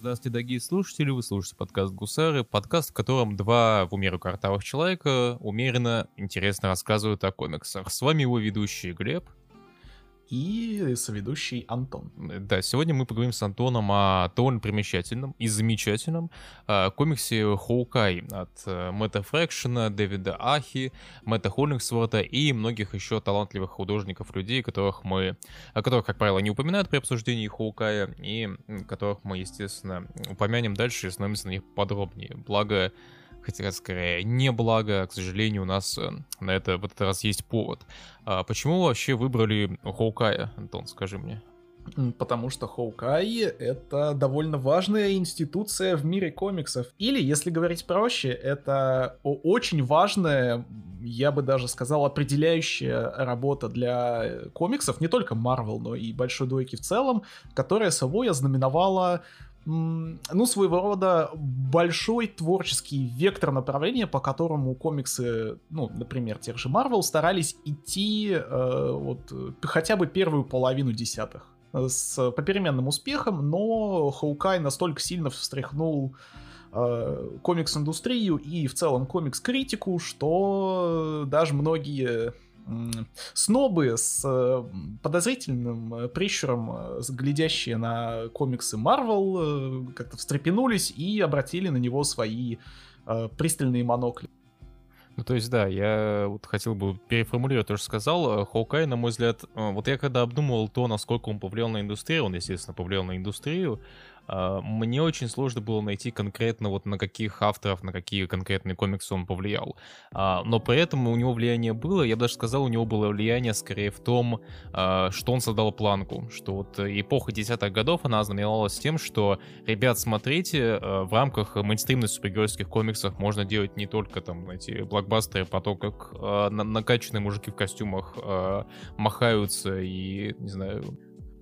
Здравствуйте, дорогие слушатели, вы слушаете подкаст «Гусары», подкаст, в котором два в умеру картавых человека умеренно интересно рассказывают о комиксах. С вами его ведущий Глеб и соведущий Антон. Да, сегодня мы поговорим с Антоном о довольно примечательном и замечательном э, комиксе «Хоукай» от э, Мэтта Фрэкшена, Дэвида Ахи, Мэтта Холлингсворта и многих еще талантливых художников, людей, которых мы, о которых, как правило, не упоминают при обсуждении Хоукая, и которых мы, естественно, упомянем дальше и остановимся на них подробнее. Благо, хотя скорее не благо, к сожалению, у нас э, на это в этот раз есть повод. А почему вообще выбрали Хоукая, Антон, скажи мне? Потому что Хоукай — это довольно важная институция в мире комиксов. Или, если говорить проще, это очень важная, я бы даже сказал, определяющая работа для комиксов, не только Marvel, но и большой двойки в целом, которая собой ознаменовала ну, своего рода большой творческий вектор направления, по которому комиксы, ну, например, тех же Marvel, старались идти э, вот хотя бы первую половину десятых с попеременным успехом, но Хоукай настолько сильно встряхнул э, комикс-индустрию и в целом комикс-критику, что даже многие снобы с э, подозрительным э, прищуром, э, глядящие на комиксы Marvel, как-то встрепенулись и обратили на него свои пристальные монокли. Ну, то есть, да, я вот хотел бы переформулировать то, что сказал. Хоукай, на мой взгляд, вот я когда обдумывал то, насколько он повлиял на индустрию, он, естественно, повлиял на индустрию, мне очень сложно было найти конкретно вот на каких авторов, на какие конкретные комиксы он повлиял. А, но при этом у него влияние было, я бы даже сказал, у него было влияние скорее в том, а, что он создал планку, что вот эпоха десятых годов, она знаменовалась тем, что, ребят, смотрите, в рамках мейнстримных супергеройских комиксов можно делать не только там эти блокбастеры по как накачанные мужики в костюмах махаются и, не знаю,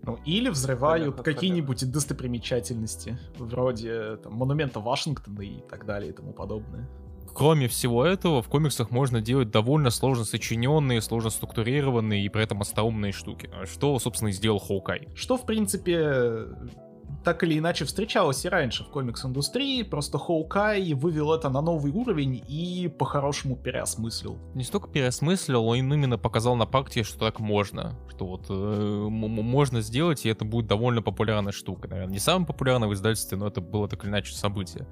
ну, или взрывают какие-нибудь достопримечательности, вроде там, монумента Вашингтона и так далее и тому подобное. Кроме всего этого, в комиксах можно делать довольно сложно сочиненные, сложно структурированные и при этом остроумные штуки. Что, собственно, и сделал Хоукай. Что, в принципе, так или иначе встречалось и раньше в комикс-индустрии, просто Хоукай вывел это на новый уровень и по-хорошему переосмыслил. Не столько переосмыслил, он именно показал на практике, что так можно, что вот э, можно сделать, и это будет довольно популярная штука. Наверное, не самая популярная в издательстве, но это было так или иначе событие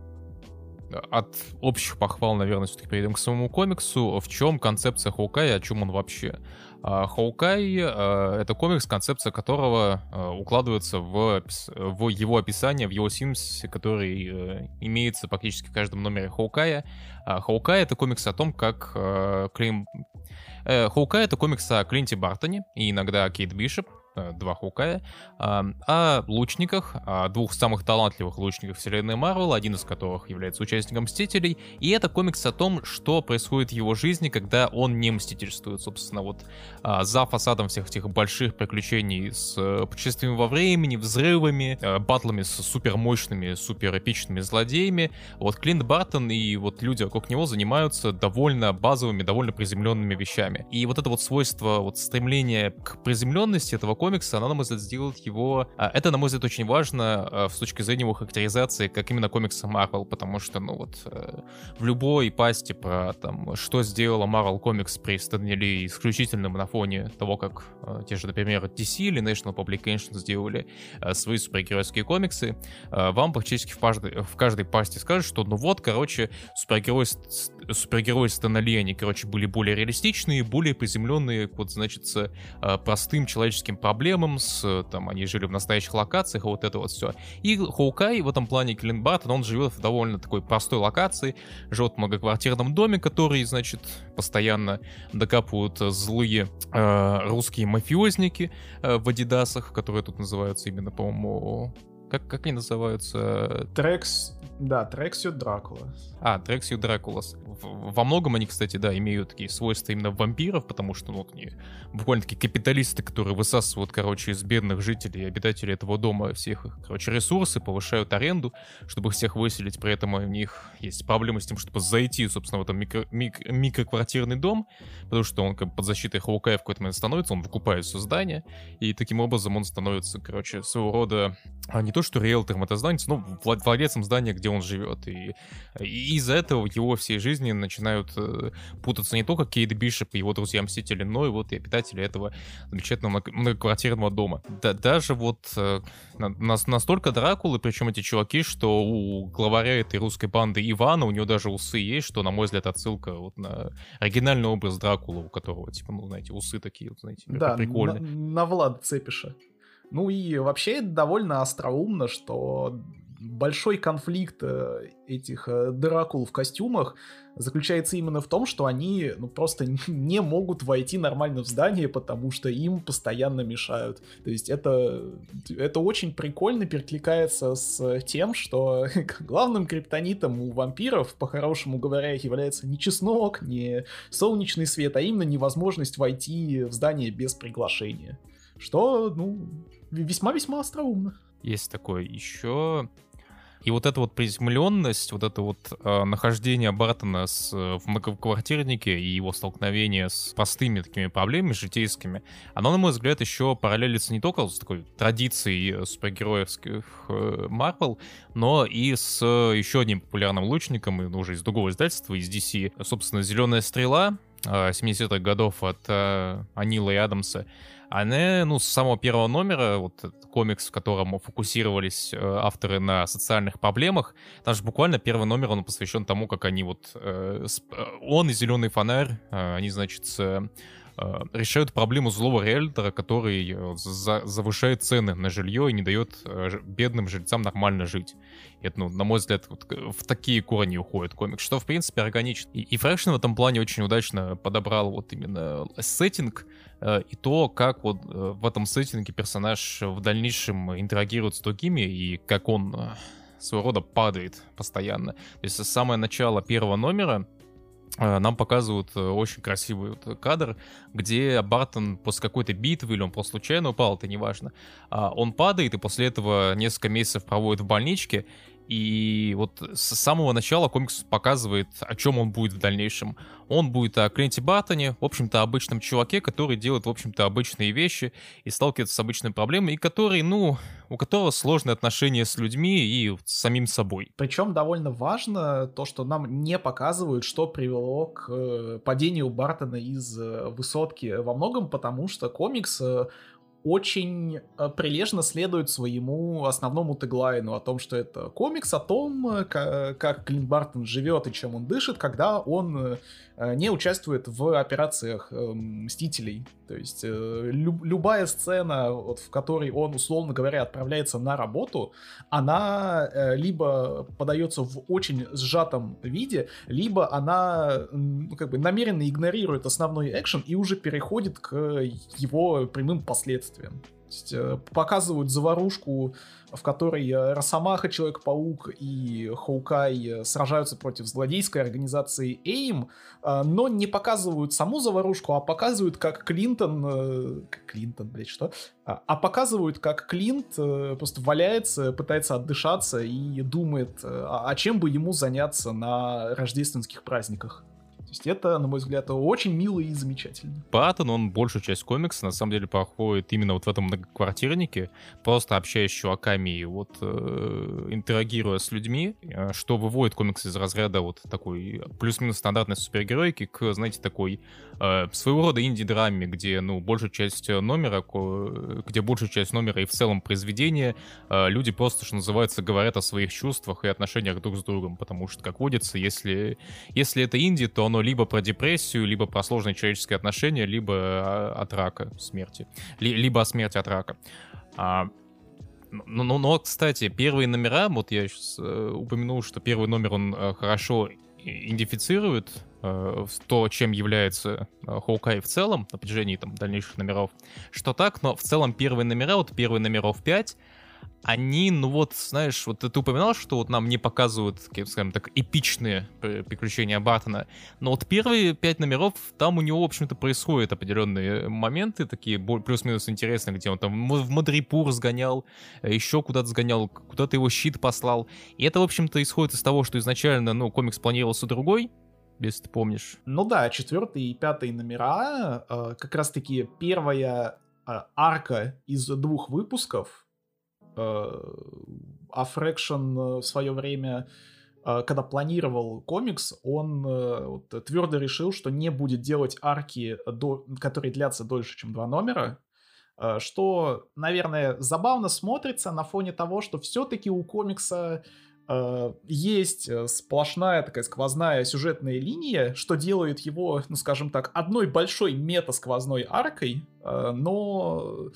от общих похвал, наверное, все-таки перейдем к самому комиксу. В чем концепция Хоукая, о чем он вообще? Хоукай а, — это комикс, концепция которого а, укладывается в, в его описание, в его синопсисе, который э, имеется практически в каждом номере Хоукая. Хоукай — это комикс о том, как Клим... Э, Хоукай — это комикс о Клинте Бартоне и иногда Кейт Бишоп, Э, два Хукая, о лучниках, о двух самых талантливых лучниках вселенной Марвел, один из которых является участником Мстителей, и это комикс о том, что происходит в его жизни, когда он не мстительствует, собственно, вот а, за фасадом всех этих больших приключений с э, путешествиями во времени, взрывами, э, батлами с супермощными, суперэпичными злодеями, вот Клинт Бартон и вот люди вокруг него занимаются довольно базовыми, довольно приземленными вещами. И вот это вот свойство, вот стремление к приземленности этого комикса комикса, она, на мой взгляд, сделает его... А, это, на мой взгляд, очень важно а, с точки зрения его характеризации, как именно комикса Marvel, потому что, ну вот, э, в любой пасти про, там, что сделала Marvel Comics при Стэне исключительным на фоне того, как э, те же, например, DC или National Publication сделали э, свои супергеройские комиксы, вам практически в каждой, в каждой пасти скажут, что, ну вот, короче, супергерой, супергерои Стэна они, короче, были более реалистичные, более приземленные, вот, значит, простым человеческим проблемам проблемам, с, там, они жили в настоящих локациях, и вот это вот все. И Хоукай в этом плане, Клин Баттон, он живет в довольно такой простой локации, живет в многоквартирном доме, который, значит, постоянно докапывают злые э, русские мафиозники э, в адидасах, которые тут называются именно, по-моему, как, как они называются? Трекс, да, Трексью Дракула. А, Трексью Дракулас. Во многом они, кстати, да, имеют такие свойства именно вампиров, потому что, ну, они буквально-таки капиталисты, которые высасывают, короче, из бедных жителей, обитателей этого дома всех их, короче, ресурсы, повышают аренду, чтобы всех выселить, при этом у них есть проблемы с тем, чтобы зайти, собственно, в этот микро, мик, микроквартирный дом, потому что он как бы под защитой Хаукая в какой-то момент становится, он выкупает все здание, и таким образом он становится, короче, своего рода а, не то, что риэлтором это здание, но владельцем здания, где он живет. И, и из-за этого его всей жизни начинают э, путаться не только Кейт Бишоп и его друзья-мстители, но и вот и обитатели этого замечательного многоквартирного дома. Да, даже вот э, на, настолько Дракулы, причем эти чуваки, что у главаря этой русской банды Ивана, у него даже усы есть, что, на мой взгляд, отсылка вот на оригинальный образ Дракула, у которого, типа, ну, знаете, усы такие, вот, знаете, да, прикольные. На, на Влад Цепиша. Ну и вообще довольно остроумно, что большой конфликт э, этих э, Дракул в костюмах заключается именно в том, что они ну, просто не могут войти нормально в здание, потому что им постоянно мешают. То есть это, это очень прикольно перекликается с тем, что главным криптонитом у вампиров, по-хорошему говоря, является не чеснок, не солнечный свет, а именно невозможность войти в здание без приглашения. Что, ну, весьма-весьма остроумно. Есть такое. Еще и вот эта вот приземленность, вот это вот э, нахождение Бартона с, в многоквартирнике и его столкновение с простыми такими проблемами житейскими, оно, на мой взгляд, еще параллелится не только с такой традицией супергероевских Марвел, э, но и с э, еще одним популярным лучником, и, уже из другого издательства, из DC, собственно, «Зеленая стрела», 70-х годов от э, Анила и Адамса, она, ну, с самого первого номера, вот комикс, в котором фокусировались э, авторы на социальных проблемах, там же буквально первый номер, он посвящен тому, как они вот, э, э он и Зеленый фонарь, э, они, значит, э, решают проблему злого риэлтора, который э, за, завышает цены на жилье и не дает э, бедным жильцам нормально жить. Это, ну, на мой взгляд, вот в такие корни уходит комикс, что, в принципе, органично. И, и Фрэкшн в этом плане очень удачно подобрал вот именно сеттинг, и то, как вот э, в этом сеттинге персонаж в дальнейшем интерагирует с другими, и как он э, своего рода падает постоянно. То есть с самого начала первого номера нам показывают очень красивый кадр, где Бартон после какой-то битвы, или он просто случайно упал, это неважно, а он падает, и после этого несколько месяцев проводит в больничке, и вот с самого начала комикс показывает, о чем он будет в дальнейшем. Он будет о Клинте Баттоне, в общем-то, обычном чуваке, который делает, в общем-то, обычные вещи и сталкивается с обычными проблемами, и который, ну, у которого сложные отношения с людьми и с самим собой. Причем довольно важно то, что нам не показывают, что привело к э, падению Бартона из э, высотки во многом, потому что комикс э, очень э, прилежно следует своему основному теглайну о том, что это комикс о том, э, как Клинт Бартон живет и чем он дышит, когда он э, не участвует в операциях Мстителей. То есть люб, любая сцена, вот, в которой он, условно говоря, отправляется на работу, она либо подается в очень сжатом виде, либо она ну, как бы намеренно игнорирует основной экшен и уже переходит к его прямым последствиям есть, э, показывают заварушку, в которой э, Росомаха, Человек-паук и Хоукай э, сражаются против злодейской организации AIM, но не показывают саму заварушку, а показывают, как Клинтон... Клинтон, блядь, что? А, а показывают, как Клинт просто валяется, пытается отдышаться и думает, а, а чем бы ему заняться на рождественских праздниках. То есть это, на мой взгляд, очень мило и замечательно. Паттон, он большую часть комикса, на самом деле, проходит именно вот в этом многоквартирнике, просто общаясь с чуваками и вот э, интерагируя с людьми, э, что выводит комикс из разряда вот такой плюс-минус стандартной супергероики к, знаете, такой э, своего рода инди-драме, где, ну, большую часть номера, где большую часть номера и в целом произведения э, люди просто, что называется, говорят о своих чувствах и отношениях друг с другом, потому что, как водится, если, если это инди, то оно оно либо про депрессию, либо про сложные человеческие отношения, либо а, от рака смерти. Либо о смерти от рака. А, но, но, ну, но, кстати, первые номера, вот я сейчас э, упомянул, что первый номер, он э, хорошо идентифицирует э, то, чем является э, Хоукай в целом, на протяжении там дальнейших номеров, что так, но в целом первые номера, вот первые номеров 5, они, ну вот, знаешь, вот ты упоминал, что вот нам не показывают, скажем так, эпичные приключения Бартона, но вот первые пять номеров, там у него, в общем-то, происходят определенные моменты, такие плюс-минус интересные, где он там в Мадрипур сгонял, э, еще куда-то сгонял, куда-то его щит послал. И это, в общем-то, исходит из того, что изначально, ну, комикс планировался другой, если ты помнишь. Ну да, четвертый и пятый номера, э, как раз-таки первая э, арка из двух выпусков, Э, а Фрэкшн в свое время когда планировал комикс, он вот, твердо решил, что не будет делать арки, которые длятся дольше, чем два номера, что, наверное, забавно смотрится на фоне того, что все-таки у комикса э, есть э, сплошная такая сквозная сюжетная линия, что делает его, ну скажем так, одной большой мета-сквозной аркой, э, но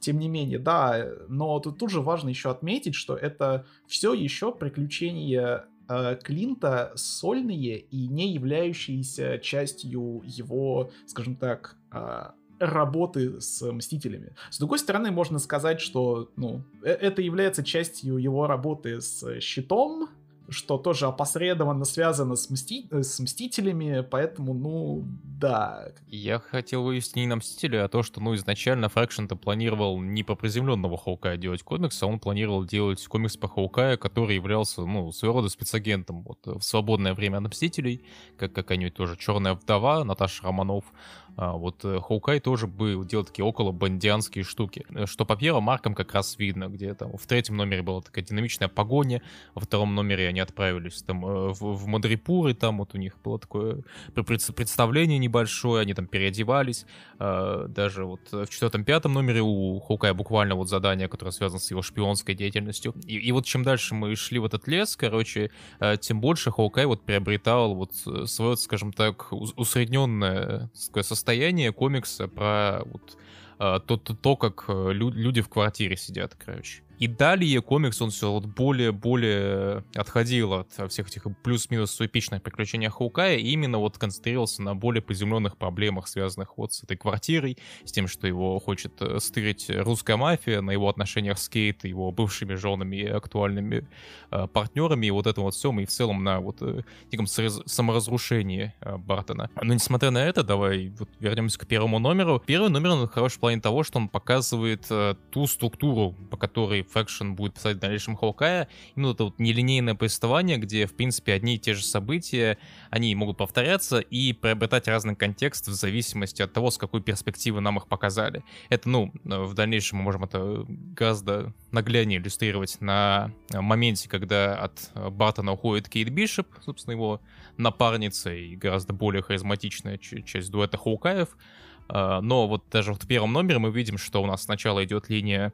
тем не менее, да, но тут, тут же важно еще отметить, что это все еще приключения э, Клинта сольные и не являющиеся частью его, скажем так, э, работы с Мстителями. С другой стороны, можно сказать, что ну, э, это является частью его работы с Щитом, что тоже опосредованно связано с, мсти... с Мстителями, поэтому, ну, да. Я хотел вывести не на Мстители, а то, что, ну, изначально Фрэкшн-то планировал не по приземленного Хоукая делать комикс, а он планировал делать комикс по Хоукая, который являлся, ну, своего рода спецагентом вот, в свободное время от Мстителей, как, как они тоже Черная вдова, Наташа Романов, вот э, Хоукай тоже был делал такие около бандианские штуки, э, что по первым маркам как раз видно, где там в третьем номере была такая динамичная погоня, во втором номере они отправились там э, в, в Мадрипур, и там вот у них было такое представление небольшое, они там переодевались, а, даже вот в четвертом-пятом номере у Хоукая буквально вот задание, которое связано с его шпионской деятельностью, и, и вот чем дальше мы шли в этот лес, короче, тем больше Хоукай вот приобретал вот свое, скажем так, усредненное состояние состояние комикса про вот, а, то, то, то, как э, люди в квартире сидят, короче. И далее комикс, он все вот более-более отходил от всех этих плюс-минус эпичных приключений Хаукая и именно вот концентрировался на более приземленных проблемах, связанных вот с этой квартирой, с тем, что его хочет э, стырить русская мафия, на его отношениях с Кейт, его бывшими женами и актуальными э, партнерами, и вот это вот все, и в целом на вот э, неком саморазрушении э, Бартона. Но несмотря на это, давай вот вернемся к первому номеру. Первый номер, он хорош в плане того, что он показывает э, ту структуру, по которой Faction будет писать в дальнейшем Хоукая, именно это вот нелинейное повествование, где, в принципе, одни и те же события, они могут повторяться и приобретать разный контекст в зависимости от того, с какой перспективы нам их показали. Это, ну, в дальнейшем мы можем это гораздо нагляднее иллюстрировать на моменте, когда от Бартона уходит Кейт Бишоп, собственно, его напарница и гораздо более харизматичная часть дуэта Хоукаев, а, но вот даже в первом номере мы видим, что у нас сначала идет линия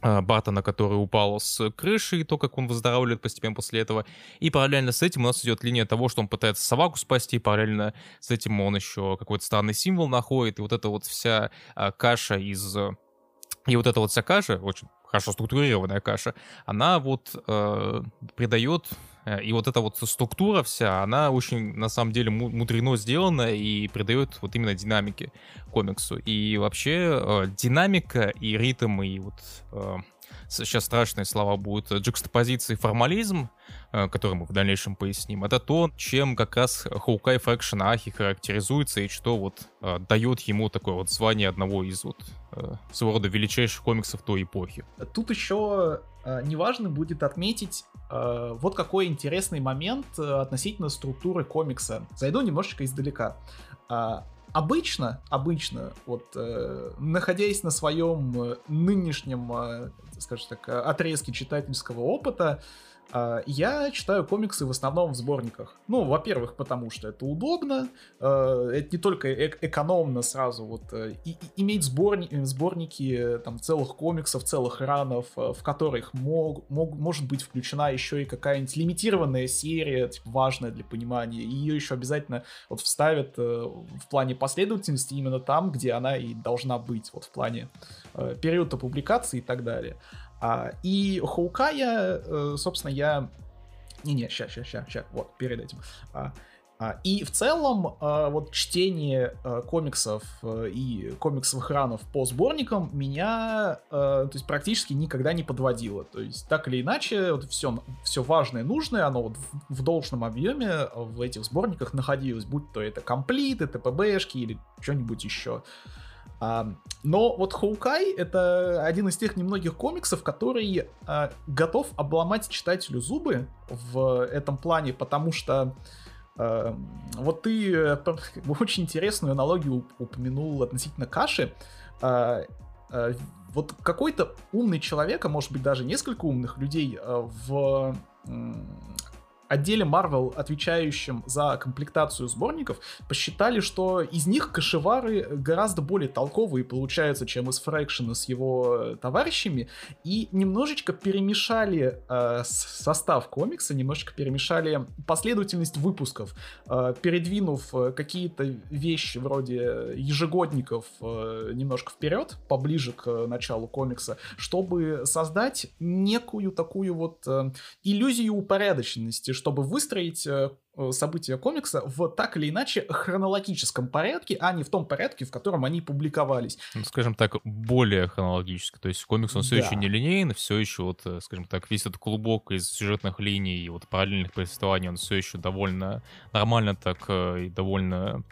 а, Бартона, который упал с крыши, и то, как он выздоравливает постепенно после этого. И параллельно с этим у нас идет линия того, что он пытается собаку спасти, и параллельно с этим он еще какой-то странный символ находит, и вот эта вот вся а, каша из... И вот эта вот вся каша, очень хорошо структурированная каша, она вот э, придает Э, и вот эта вот структура вся, она очень, на самом деле, мудрено сделана и придает вот именно динамики комиксу. И вообще э, динамика и ритм, и вот э, сейчас страшные слова будут, джекстопозиции формализм, который мы в дальнейшем поясним, это то, чем как раз Хоукай Фрэкшн Ахи характеризуется и что вот дает ему такое вот звание одного из вот своего рода величайших комиксов той эпохи. Тут еще неважно будет отметить Э, вот какой интересный момент э, относительно структуры комикса. Зайду немножечко издалека. А, обычно, обычно, вот э, находясь на своем нынешнем, скажем так, отрезке читательского опыта, я читаю комиксы в основном в сборниках. Ну, во-первых, потому что это удобно, а, это не только э экономно сразу вот э, и, и, иметь сборни сборники там целых комиксов, целых ранов, э, в которых мог, мог, может быть включена еще и какая-нибудь лимитированная серия, типа, важная для понимания, и ее еще обязательно вот вставят в плане последовательности именно там, где она и должна быть, вот в плане периода публикации и так далее. А, и Хоукая, э, собственно, я... Не-не, сейчас, сейчас, сейчас, сейчас, вот, перед этим. А, а, и в целом, а, вот чтение а, комиксов и комиксовых ранов по сборникам меня то есть, практически никогда не подводило. То есть, так или иначе, вот все, все важное, нужное, оно вот в, в должном объеме в этих сборниках находилось, будь то это комплиты, ТПБшки или что-нибудь еще. А, но вот Хоукай это один из тех немногих комиксов, который а, готов обломать читателю зубы в этом плане, потому что а, вот ты э, как бы, очень интересную аналогию упомянул относительно каши. А, а, вот какой-то умный человек, а может быть даже несколько умных людей э, в отделе Marvel, отвечающем за комплектацию сборников, посчитали, что из них кашевары гораздо более толковые получаются, чем из Фрэкшена с его товарищами, и немножечко перемешали э, состав комикса, немножечко перемешали последовательность выпусков, э, передвинув э, какие-то вещи вроде ежегодников э, немножко вперед, поближе к началу комикса, чтобы создать некую такую вот э, иллюзию упорядоченности, чтобы выстроить э, события комикса в так или иначе хронологическом порядке, а не в том порядке, в котором они публиковались. Ну, скажем так, более хронологически. То есть комикс, он все да. еще не линейный, все еще вот, э, скажем так, весь этот клубок из сюжетных линий и вот параллельных повествований, он все еще довольно нормально так и довольно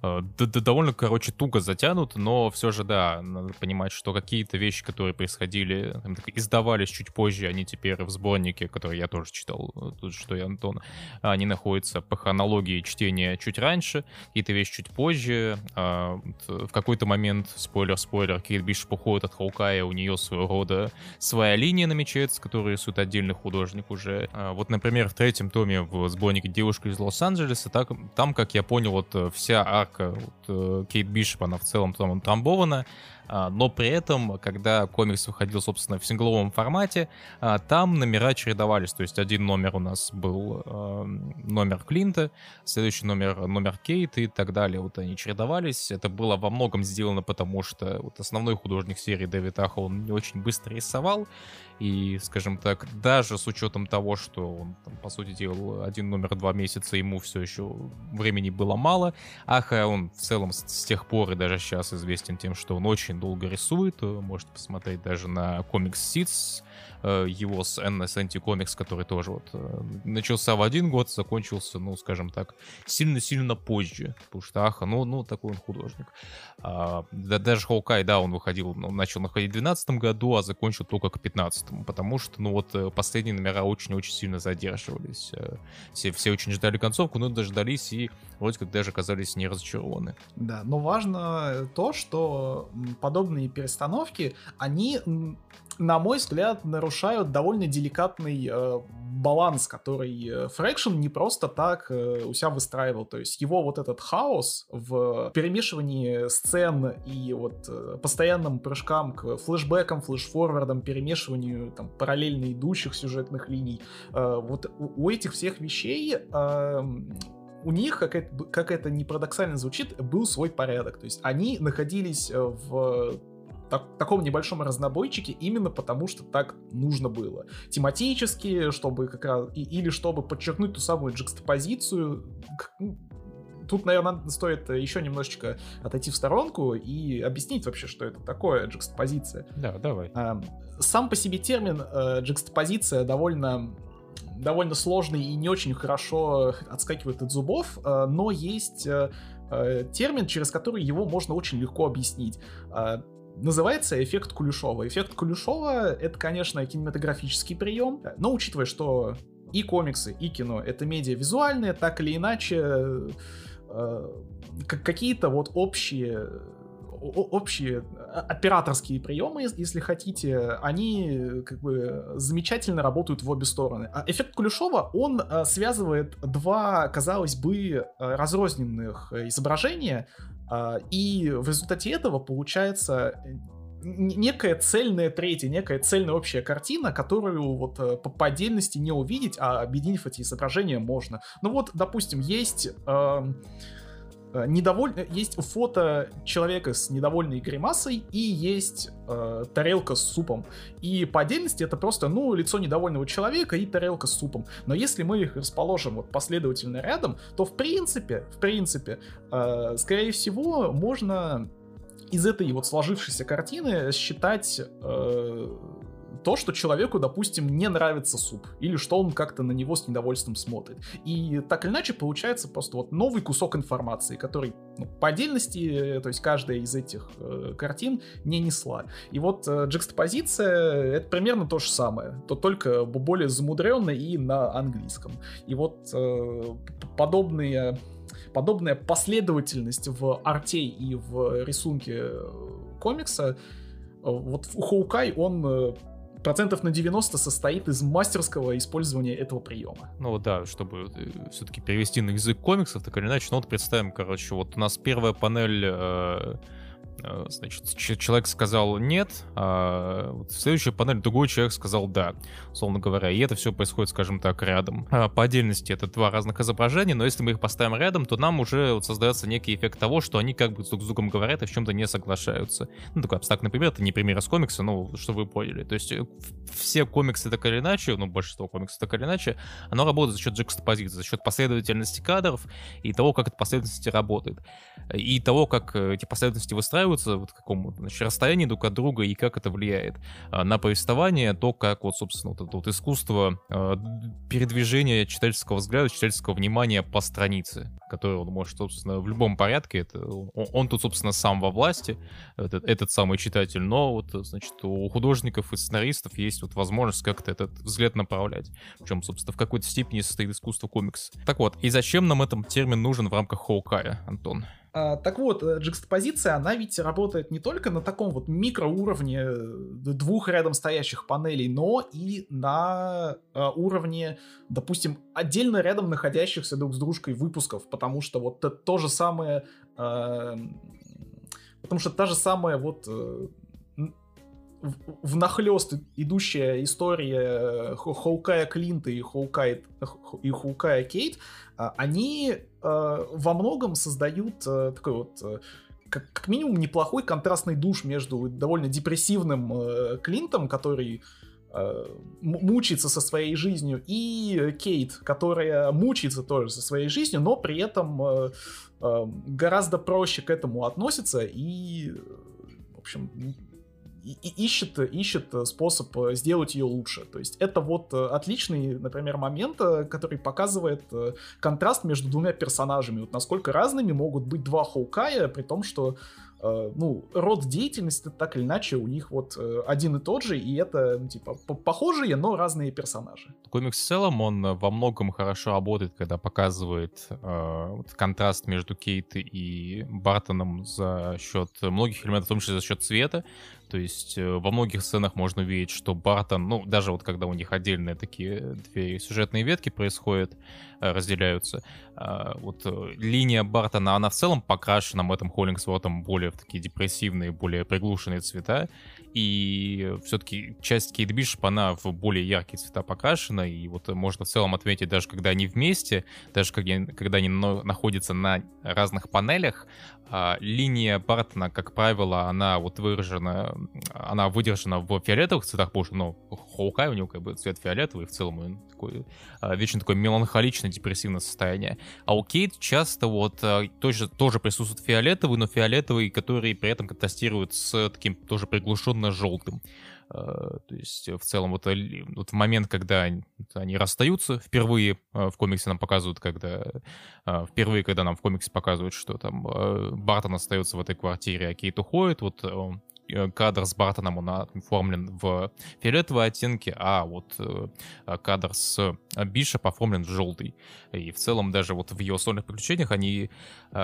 Э, довольно, короче, туго затянут, но все же, да, надо понимать, что какие-то вещи, которые происходили, так, издавались чуть позже, они теперь в сборнике, который я тоже читал, э, тут что и Антон, они находятся по хронологии чтения чуть раньше, какие-то вещи чуть позже. А, в какой-то момент, спойлер-спойлер, Кейт Бишоп уходит от Хоукая, у нее своего рода своя линия намечается, которую рисует отдельный художник уже. А, вот, например, в третьем томе в сборнике «Девушка из Лос-Анджелеса», так, там, как я понял, вот э, вся арка вот, э, Кейт Бишоп, она в целом там утрамбована, но при этом, когда комикс выходил, собственно, в сингловом формате, а, там номера чередовались, то есть один номер у нас был а, номер Клинта, следующий номер номер Кейт и так далее, вот они чередовались, это было во многом сделано потому, что вот основной художник серии Дэвид Ахо, он не очень быстро рисовал, и, скажем так, даже с учетом того, что он, там, по сути дела, один номер два месяца, ему все еще времени было мало. Аха, он в целом с, с тех пор и даже сейчас известен тем, что он очень долго рисует. Можете посмотреть даже на комикс Э, его с NS Anti-Comics, который тоже вот э, начался в один год, закончился, ну, скажем так, сильно-сильно позже, потому что, аха, ну, ну, такой он художник. А, да, даже Хоукай, да, он выходил, он начал находить в 2012 году, а закончил только к 2015, потому что, ну, вот э, последние номера очень-очень сильно задерживались. Все, все очень ждали концовку, но дождались и вроде как даже оказались не разочарованы. Да, но важно то, что подобные перестановки, они на мой взгляд, нарушают довольно деликатный э, баланс, который Фрэкшн не просто так э, у себя выстраивал. То есть его вот этот хаос в перемешивании сцен и вот э, постоянным прыжкам к флешбекам, флешфорвардам, перемешиванию там параллельно идущих сюжетных линий, э, вот у, у этих всех вещей э, у них, как это, как это не парадоксально звучит, был свой порядок. То есть они находились э, в так, таком небольшом разнобойчике именно потому, что так нужно было. Тематически, чтобы как раз, и, или чтобы подчеркнуть ту самую джекстопозицию, ну, Тут, наверное, стоит еще немножечко отойти в сторонку и объяснить вообще, что это такое джекстопозиция. Да, давай. Сам по себе термин э, джекстопозиция довольно довольно сложный и не очень хорошо отскакивает от зубов, э, но есть э, термин, через который его можно очень легко объяснить. Называется эффект Кулешова. Эффект Кулешова — это, конечно, кинематографический прием, но учитывая, что и комиксы, и кино — это медиа визуальные, так или иначе, э, какие-то вот общие общие операторские приемы, если хотите, они как бы замечательно работают в обе стороны. А эффект Кулешова, он э, связывает два, казалось бы, э, разрозненных изображения, а, и в результате этого получается э, некая цельная третья, некая цельная общая картина, которую вот э, по, отдельности не увидеть, а объединив эти изображения можно. Ну вот, допустим, есть э, Э, недоволь... Э, есть фото человека с недовольной гримасой и есть э, тарелка с супом. И по отдельности это просто, ну, лицо недовольного человека и тарелка с супом. Но если мы их расположим вот последовательно рядом, то в принципе, в принципе, э, скорее всего, можно из этой вот сложившейся картины считать э, то, что человеку, допустим, не нравится суп, или что он как-то на него с недовольством смотрит. И так или иначе получается просто вот новый кусок информации, который ну, по отдельности, э, то есть каждая из этих э, картин не несла. И вот э, джекстопозиция это примерно то же самое, то только более замудренно и на английском. И вот э, подобные подобная последовательность в арте и в рисунке э, комикса вот Хоукай, он процентов на 90 состоит из мастерского использования этого приема. Ну да, чтобы все-таки перевести на язык комиксов, так или иначе, ну вот представим, короче, вот у нас первая панель э, Э, значит, человек сказал нет, а в следующей панели другой человек сказал да, условно говоря. И это все происходит, скажем так, рядом. А по отдельности это два разных изображения, но если мы их поставим рядом, то нам уже вот создается некий эффект того, что они как бы друг с другом говорят и в чем-то не соглашаются. Ну, такой абстрактный пример, это не пример из комикса, но что вы поняли. То есть э, все комиксы так или иначе, ну, большинство комиксов так или иначе, оно работает за счет джекстопозиции, за счет последовательности кадров и того, как эта последовательность работает. И того, как э, эти последовательности выстраиваются выстраиваются вот какому значит, расстоянии друг от друга и как это влияет а, на повествование, то, как вот, собственно, вот это вот искусство а, передвижения читательского взгляда, читательского внимания по странице, которое он может, собственно, в любом порядке, это, он, он тут, собственно, сам во власти, этот, этот самый читатель, но вот, значит, у художников и сценаристов есть вот возможность как-то этот взгляд направлять, в чем, собственно, в какой-то степени состоит искусство комикс. Так вот, и зачем нам этот термин нужен в рамках Хоукая, Антон? А, так вот, э, джекстопозиция, она ведь работает не только на таком вот микроуровне э, двух рядом стоящих панелей, но и на а, уровне, допустим, отдельно рядом находящихся друг с дружкой выпусков, потому что вот то, то же самое... А, потому что та же самая вот в, нахлест идущая история Хоукая Клинта и Хоукая, и Хоукая Кейт, они Э, во многом создают э, такой вот э, как, минимум неплохой контрастный душ между довольно депрессивным э, Клинтом, который э, мучается со своей жизнью, и Кейт, которая мучается тоже со своей жизнью, но при этом э, э, гораздо проще к этому относится и, в общем, ищет, ищет способ э, сделать ее лучше. То есть это вот э, отличный, например, момент, э, который показывает контраст между двумя персонажами. Вот насколько разными могут быть два Хоукая, при том, что Э, ну, род деятельности так или иначе у них вот э, один и тот же, и это, ну, типа, похожие, но разные персонажи. Комикс в целом, он э, во многом хорошо работает, когда показывает э, вот, контраст между Кейт и Бартоном за счет многих элементов, в том числе за счет цвета. То есть во многих сценах можно увидеть, что Бартон, ну, даже вот когда у них отдельные такие две сюжетные ветки происходят, разделяются, э, вот линия Бартона, она в целом покрашена Мэттом Холлингсвортом более в такие депрессивные, более приглушенные цвета. И все-таки часть Кейт Бишоп, она в более яркие цвета покрашена. И вот можно в целом отметить, даже когда они вместе, даже когда, они находятся на разных панелях, а, линия Бартона, как правило, она вот выражена, она выдержана в фиолетовых цветах, потому что, ну, Хоукай у него как бы цвет фиолетовый, в целом он такой, а, вечно такое меланхоличное, депрессивное состояние. А у Кейт часто вот а, тоже, тоже присутствует фиолетовый, но фиолетовый, который при этом контрастирует с таким тоже приглушенно-желтым. Э, то есть в целом вот, вот в момент, когда они, расстаются, впервые э, в комиксе нам показывают, когда э, впервые, когда нам в комиксе показывают, что там Бартон остается в этой квартире, а Кейт уходит, вот Э, кадр с Бартоном, он оформлен в фиолетовые оттенки, а вот э, кадр с э, Бишоп оформлен в желтый. И в целом даже вот в его сольных приключениях они...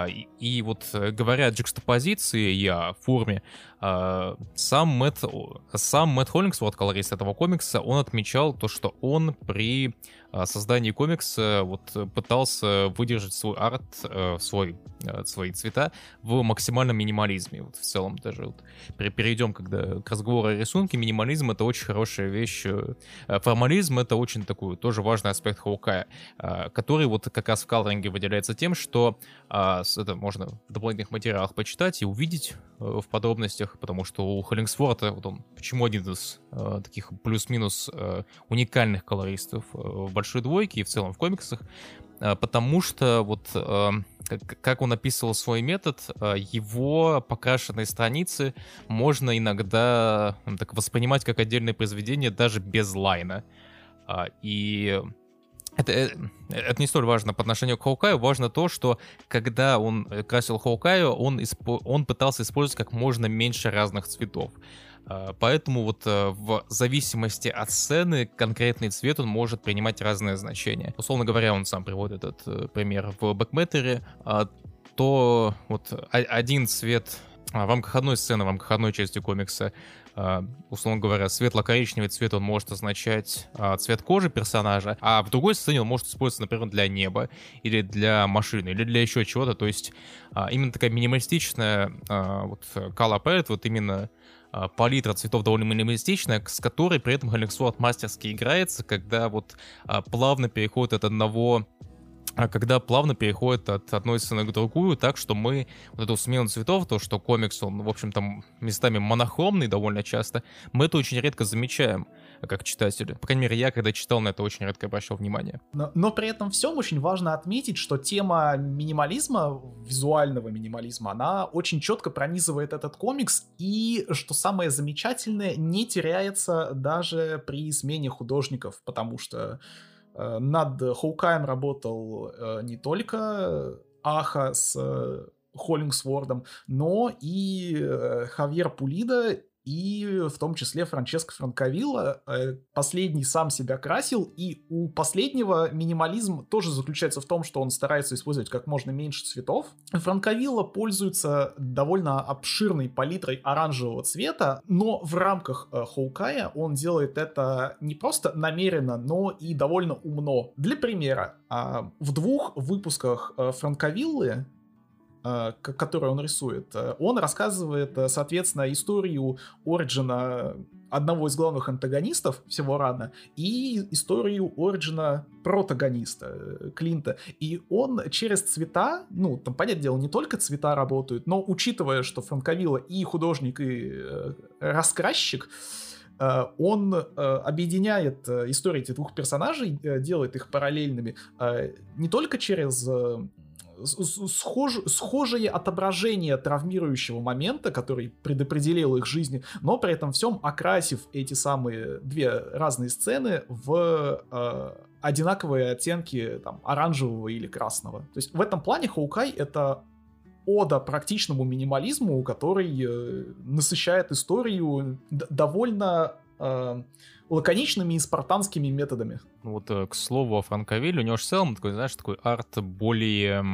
И, и вот говоря о джекстопозиции и о форме, сам Мэтт, сам Мэтт Холлингсворт, колорист этого комикса, он отмечал то, что он при создании комикса вот пытался выдержать свой арт, свой, свои цвета в максимальном минимализме. Вот в целом даже вот перейдем когда к разговору о рисунке, минимализм — это очень хорошая вещь. Э, формализм — это очень такой тоже важный аспект Хоукая, э, который вот как раз в калринге выделяется тем, что э, это можно в дополнительных материалах почитать и увидеть в подробностях, потому что у Холлингсворта, вот он, почему один из таких плюс-минус уникальных колористов в большой двойке и в целом в комиксах, потому что вот как он описывал свой метод, э, его покрашенные страницы можно иногда так воспринимать как отдельное произведение даже без лайна. А, и это, э, это не столь важно по отношению к Хоукаю, важно то, что когда он красил Хоукаю, он, испо- он пытался использовать как можно меньше разных цветов. А, поэтому вот э, в зависимости от сцены конкретный цвет он может принимать разные значения. Условно говоря, он сам приводит этот э, пример в Бэкметере, а, то вот один цвет в рамках одной сцены, в рамках одной части комикса, условно говоря, светло-коричневый цвет, он может означать цвет кожи персонажа, а в другой сцене он может использоваться, например, для неба, или для машины, или для еще чего-то. То есть именно такая минималистичная вот color palette, вот именно палитра цветов довольно минималистичная, с которой при этом Алекс Уорд мастерски играется, когда вот плавно переходит от одного а когда плавно переходит от одной сцены к другую, так что мы вот эту смену цветов, то, что комикс, он, в общем, там местами монохромный довольно часто, мы это очень редко замечаем, как читатели. По крайней мере, я, когда читал на это, очень редко обращал внимание. Но, но при этом всем очень важно отметить, что тема минимализма, визуального минимализма, она очень четко пронизывает этот комикс, и, что самое замечательное, не теряется даже при смене художников, потому что над Хоукаем работал э, не только Аха с э, Холлингсвордом, но и Хавьер Пулида и в том числе Франческо Франковилла. Э, последний сам себя красил, и у последнего минимализм тоже заключается в том, что он старается использовать как можно меньше цветов. Франковилла пользуется довольно обширной палитрой оранжевого цвета, но в рамках э, Хоукая он делает это не просто намеренно, но и довольно умно. Для примера, э, в двух выпусках э, Франковиллы который он рисует, э, он рассказывает, э, соответственно, историю Ориджина одного из главных антагонистов всего рано и историю Ориджина протагониста Клинта. И он через цвета, ну, там, понятное дело, не только цвета работают, но учитывая, что Франковилла и художник, и раскрасчик, он объединяет истории этих двух персонажей, делает их параллельными не только через схож, схожее отображение травмирующего момента, который предопределил их жизни, но при этом всем окрасив эти самые две разные сцены в э, одинаковые оттенки там, оранжевого или красного. То есть в этом плане Хоукай это ода практичному минимализму, который э, насыщает историю довольно э, лаконичными и спартанскими методами. Вот, э, к слову, о Франковеле, у него же в целом такой, знаешь, такой арт более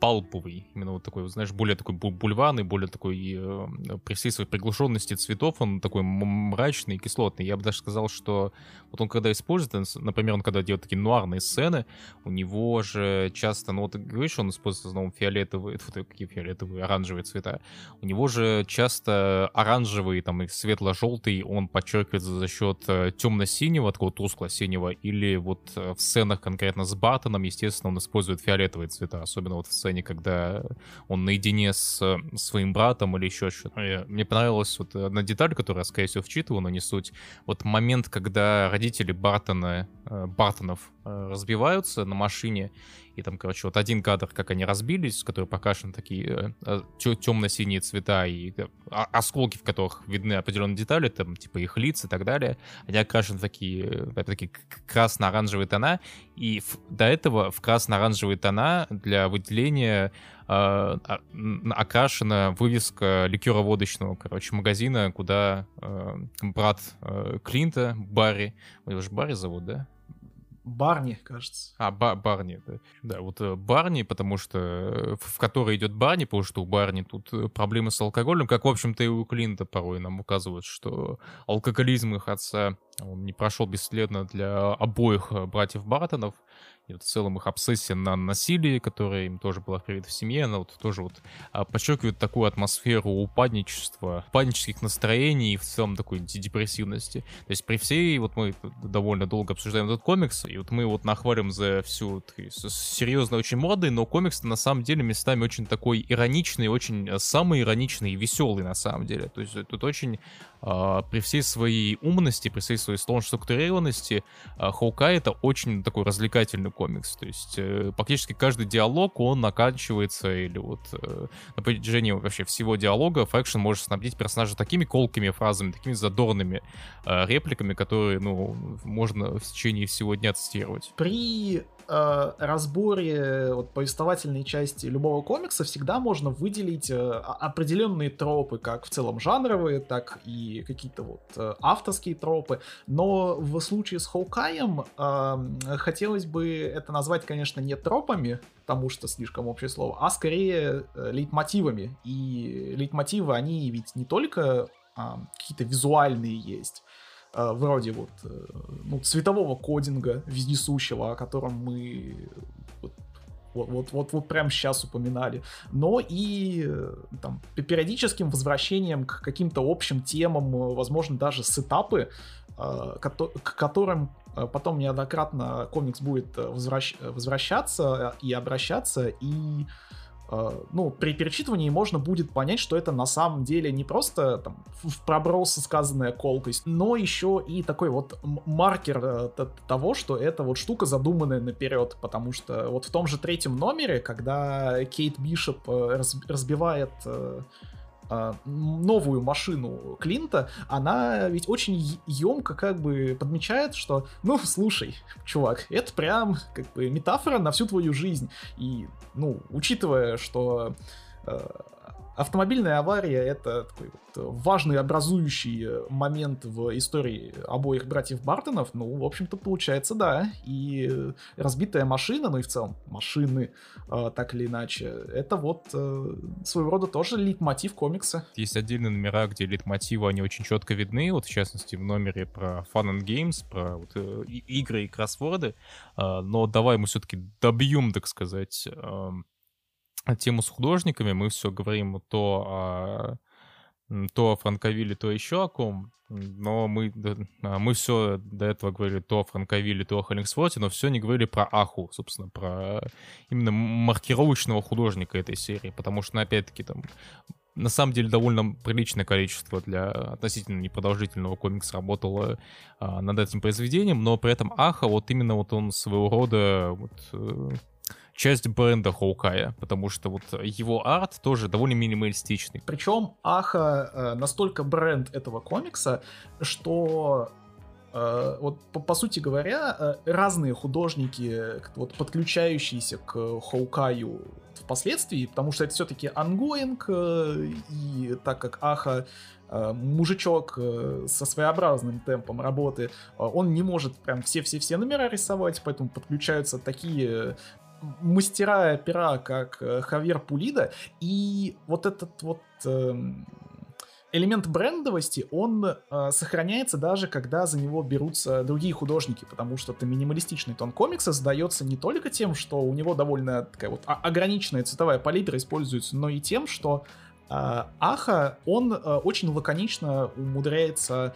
палповый. Именно вот такой, знаешь, более такой бульварный, более такой, э, при всей своей приглушенности цветов, он такой мрачный, кислотный. Я бы даже сказал, что вот он когда использует, например, он когда делает такие нуарные сцены, у него же часто, ну вот говоришь, он использует в основном фиолетовые, фу, какие фиолетовые, оранжевые цвета. У него же часто оранжевый, там, и светло-желтый он подчеркивается за счет э, темно-синего, такого тускло-синего, или вот э, в сценах конкретно с Бартоном, естественно, он использует фиолетовые цвета, особенно вот в сцене, когда он наедине с э, своим братом или еще что-то. Мне понравилась вот одна деталь, которую я, скорее всего, вчитывал, но не суть. Вот момент, когда родители Бартона, э, Бартонов разбиваются на машине, и там, короче, вот один кадр, как они разбились, который покрашен такие э, темно-синие цвета и э, осколки, в которых видны определенные детали, там, типа их лиц и так далее. Они окрашены в такие, такие красно-оранжевые тона, и в, до этого в красно-оранжевые тона для выделения э, окрашена вывеска ликероводочного, короче, магазина, куда э, брат э, Клинта, Барри, его же Барри зовут, да? Барни, кажется. А, ба Барни, да. Да, вот э, Барни, потому что э, в, которой идет Барни, потому что у Барни тут э, проблемы с алкоголем, как, в общем-то, и у Клинта порой нам указывают, что алкоголизм их отца, он не прошел бесследно для обоих братьев Бартонов и вот в целом их обсессия на насилие, которая им тоже была привита в семье, она вот тоже вот а, подчеркивает такую атмосферу упадничества, панических настроений и в целом такой депрессивности. То есть при всей, вот мы довольно долго обсуждаем этот комикс, и вот мы вот нахвалим за всю серьезно очень модой, но комикс на самом деле местами очень такой ироничный, очень э, самый ироничный и веселый на самом деле. То есть тут очень а, при всей своей умности, при всей своей сложной структурированности, Hawkeye это очень такой развлекательный комикс. То есть э, практически каждый диалог, он оканчивается, или вот э, на протяжении вообще всего диалога Фрэкшн может снабдить персонажа такими колкими фразами, такими задорными э, репликами, которые, ну, можно в течение всего дня цитировать. При э, разборе вот, повествовательной части любого комикса всегда можно выделить э, определенные тропы, как в целом жанровые, так и какие-то вот э, авторские тропы. Но в случае с Хоукаем э, хотелось бы это назвать, конечно, не тропами, потому что слишком общее слово, а скорее э, лейтмотивами. И лейтмотивы, они ведь не только э, какие-то визуальные есть, э, вроде вот э, ну, цветового кодинга вездесущего, о котором мы вот, вот, вот, вот, вот прямо сейчас упоминали, но и э, там, периодическим возвращением к каким-то общим темам, э, возможно, даже сетапы, э, к которым потом неоднократно комикс будет возвращ... возвращаться и обращаться, и Э, ну, при перечитывании можно будет понять, что это на самом деле не просто там, в проброс сказанная колкость, но еще и такой вот маркер э, того, что это вот штука задуманная наперед, потому что вот в том же третьем номере, когда Кейт Бишоп э, разбивает новую машину Клинта, она ведь очень емко как бы подмечает, что, ну, слушай, чувак, это прям как бы метафора на всю твою жизнь. И, ну, учитывая, что э, автомобильная авария это такой вот важный образующий момент в истории обоих братьев Бартонов. Ну, в общем-то, получается, да. И разбитая машина, ну и в целом машины, э, так или иначе, это вот э, своего рода тоже литмотив комикса. Есть отдельные номера, где литмотивы, они очень четко видны. Вот, в частности, в номере про Fun and Games, про вот, э, игры и кроссворды. Но давай мы все-таки добьем, так сказать, эм, тему с художниками, мы все говорим то то о Франковиле, то еще о ком, но мы, а, мы все до этого говорили то о Франковиле, то о Холлингсворте, но все не говорили про Аху, собственно, про именно маркировочного художника этой серии, потому что, ну, опять-таки, там на самом деле довольно приличное количество для относительно непродолжительного комикса работало а, над этим произведением, но при этом Аха, вот именно вот он своего рода вот, э, часть бренда Хоукая, потому что вот его арт тоже довольно минималистичный. Причем Аха э, настолько бренд этого комикса, что э, вот по, по сути говоря, э, разные художники, вот подключающиеся к Хоукаю впоследствии, потому что это все-таки ongoing, и так как Аха мужичок со своеобразным темпом работы, он не может прям все-все-все номера рисовать, поэтому подключаются такие мастера пера, как э, Хавьер Пулидо, и вот этот вот э, элемент брендовости, он э, сохраняется даже когда за него берутся другие художники, потому что это минималистичный тон комикса задается не только тем, что у него довольно такая вот ограниченная цветовая палитра используется, но и тем, что э, Аха, он очень лаконично умудряется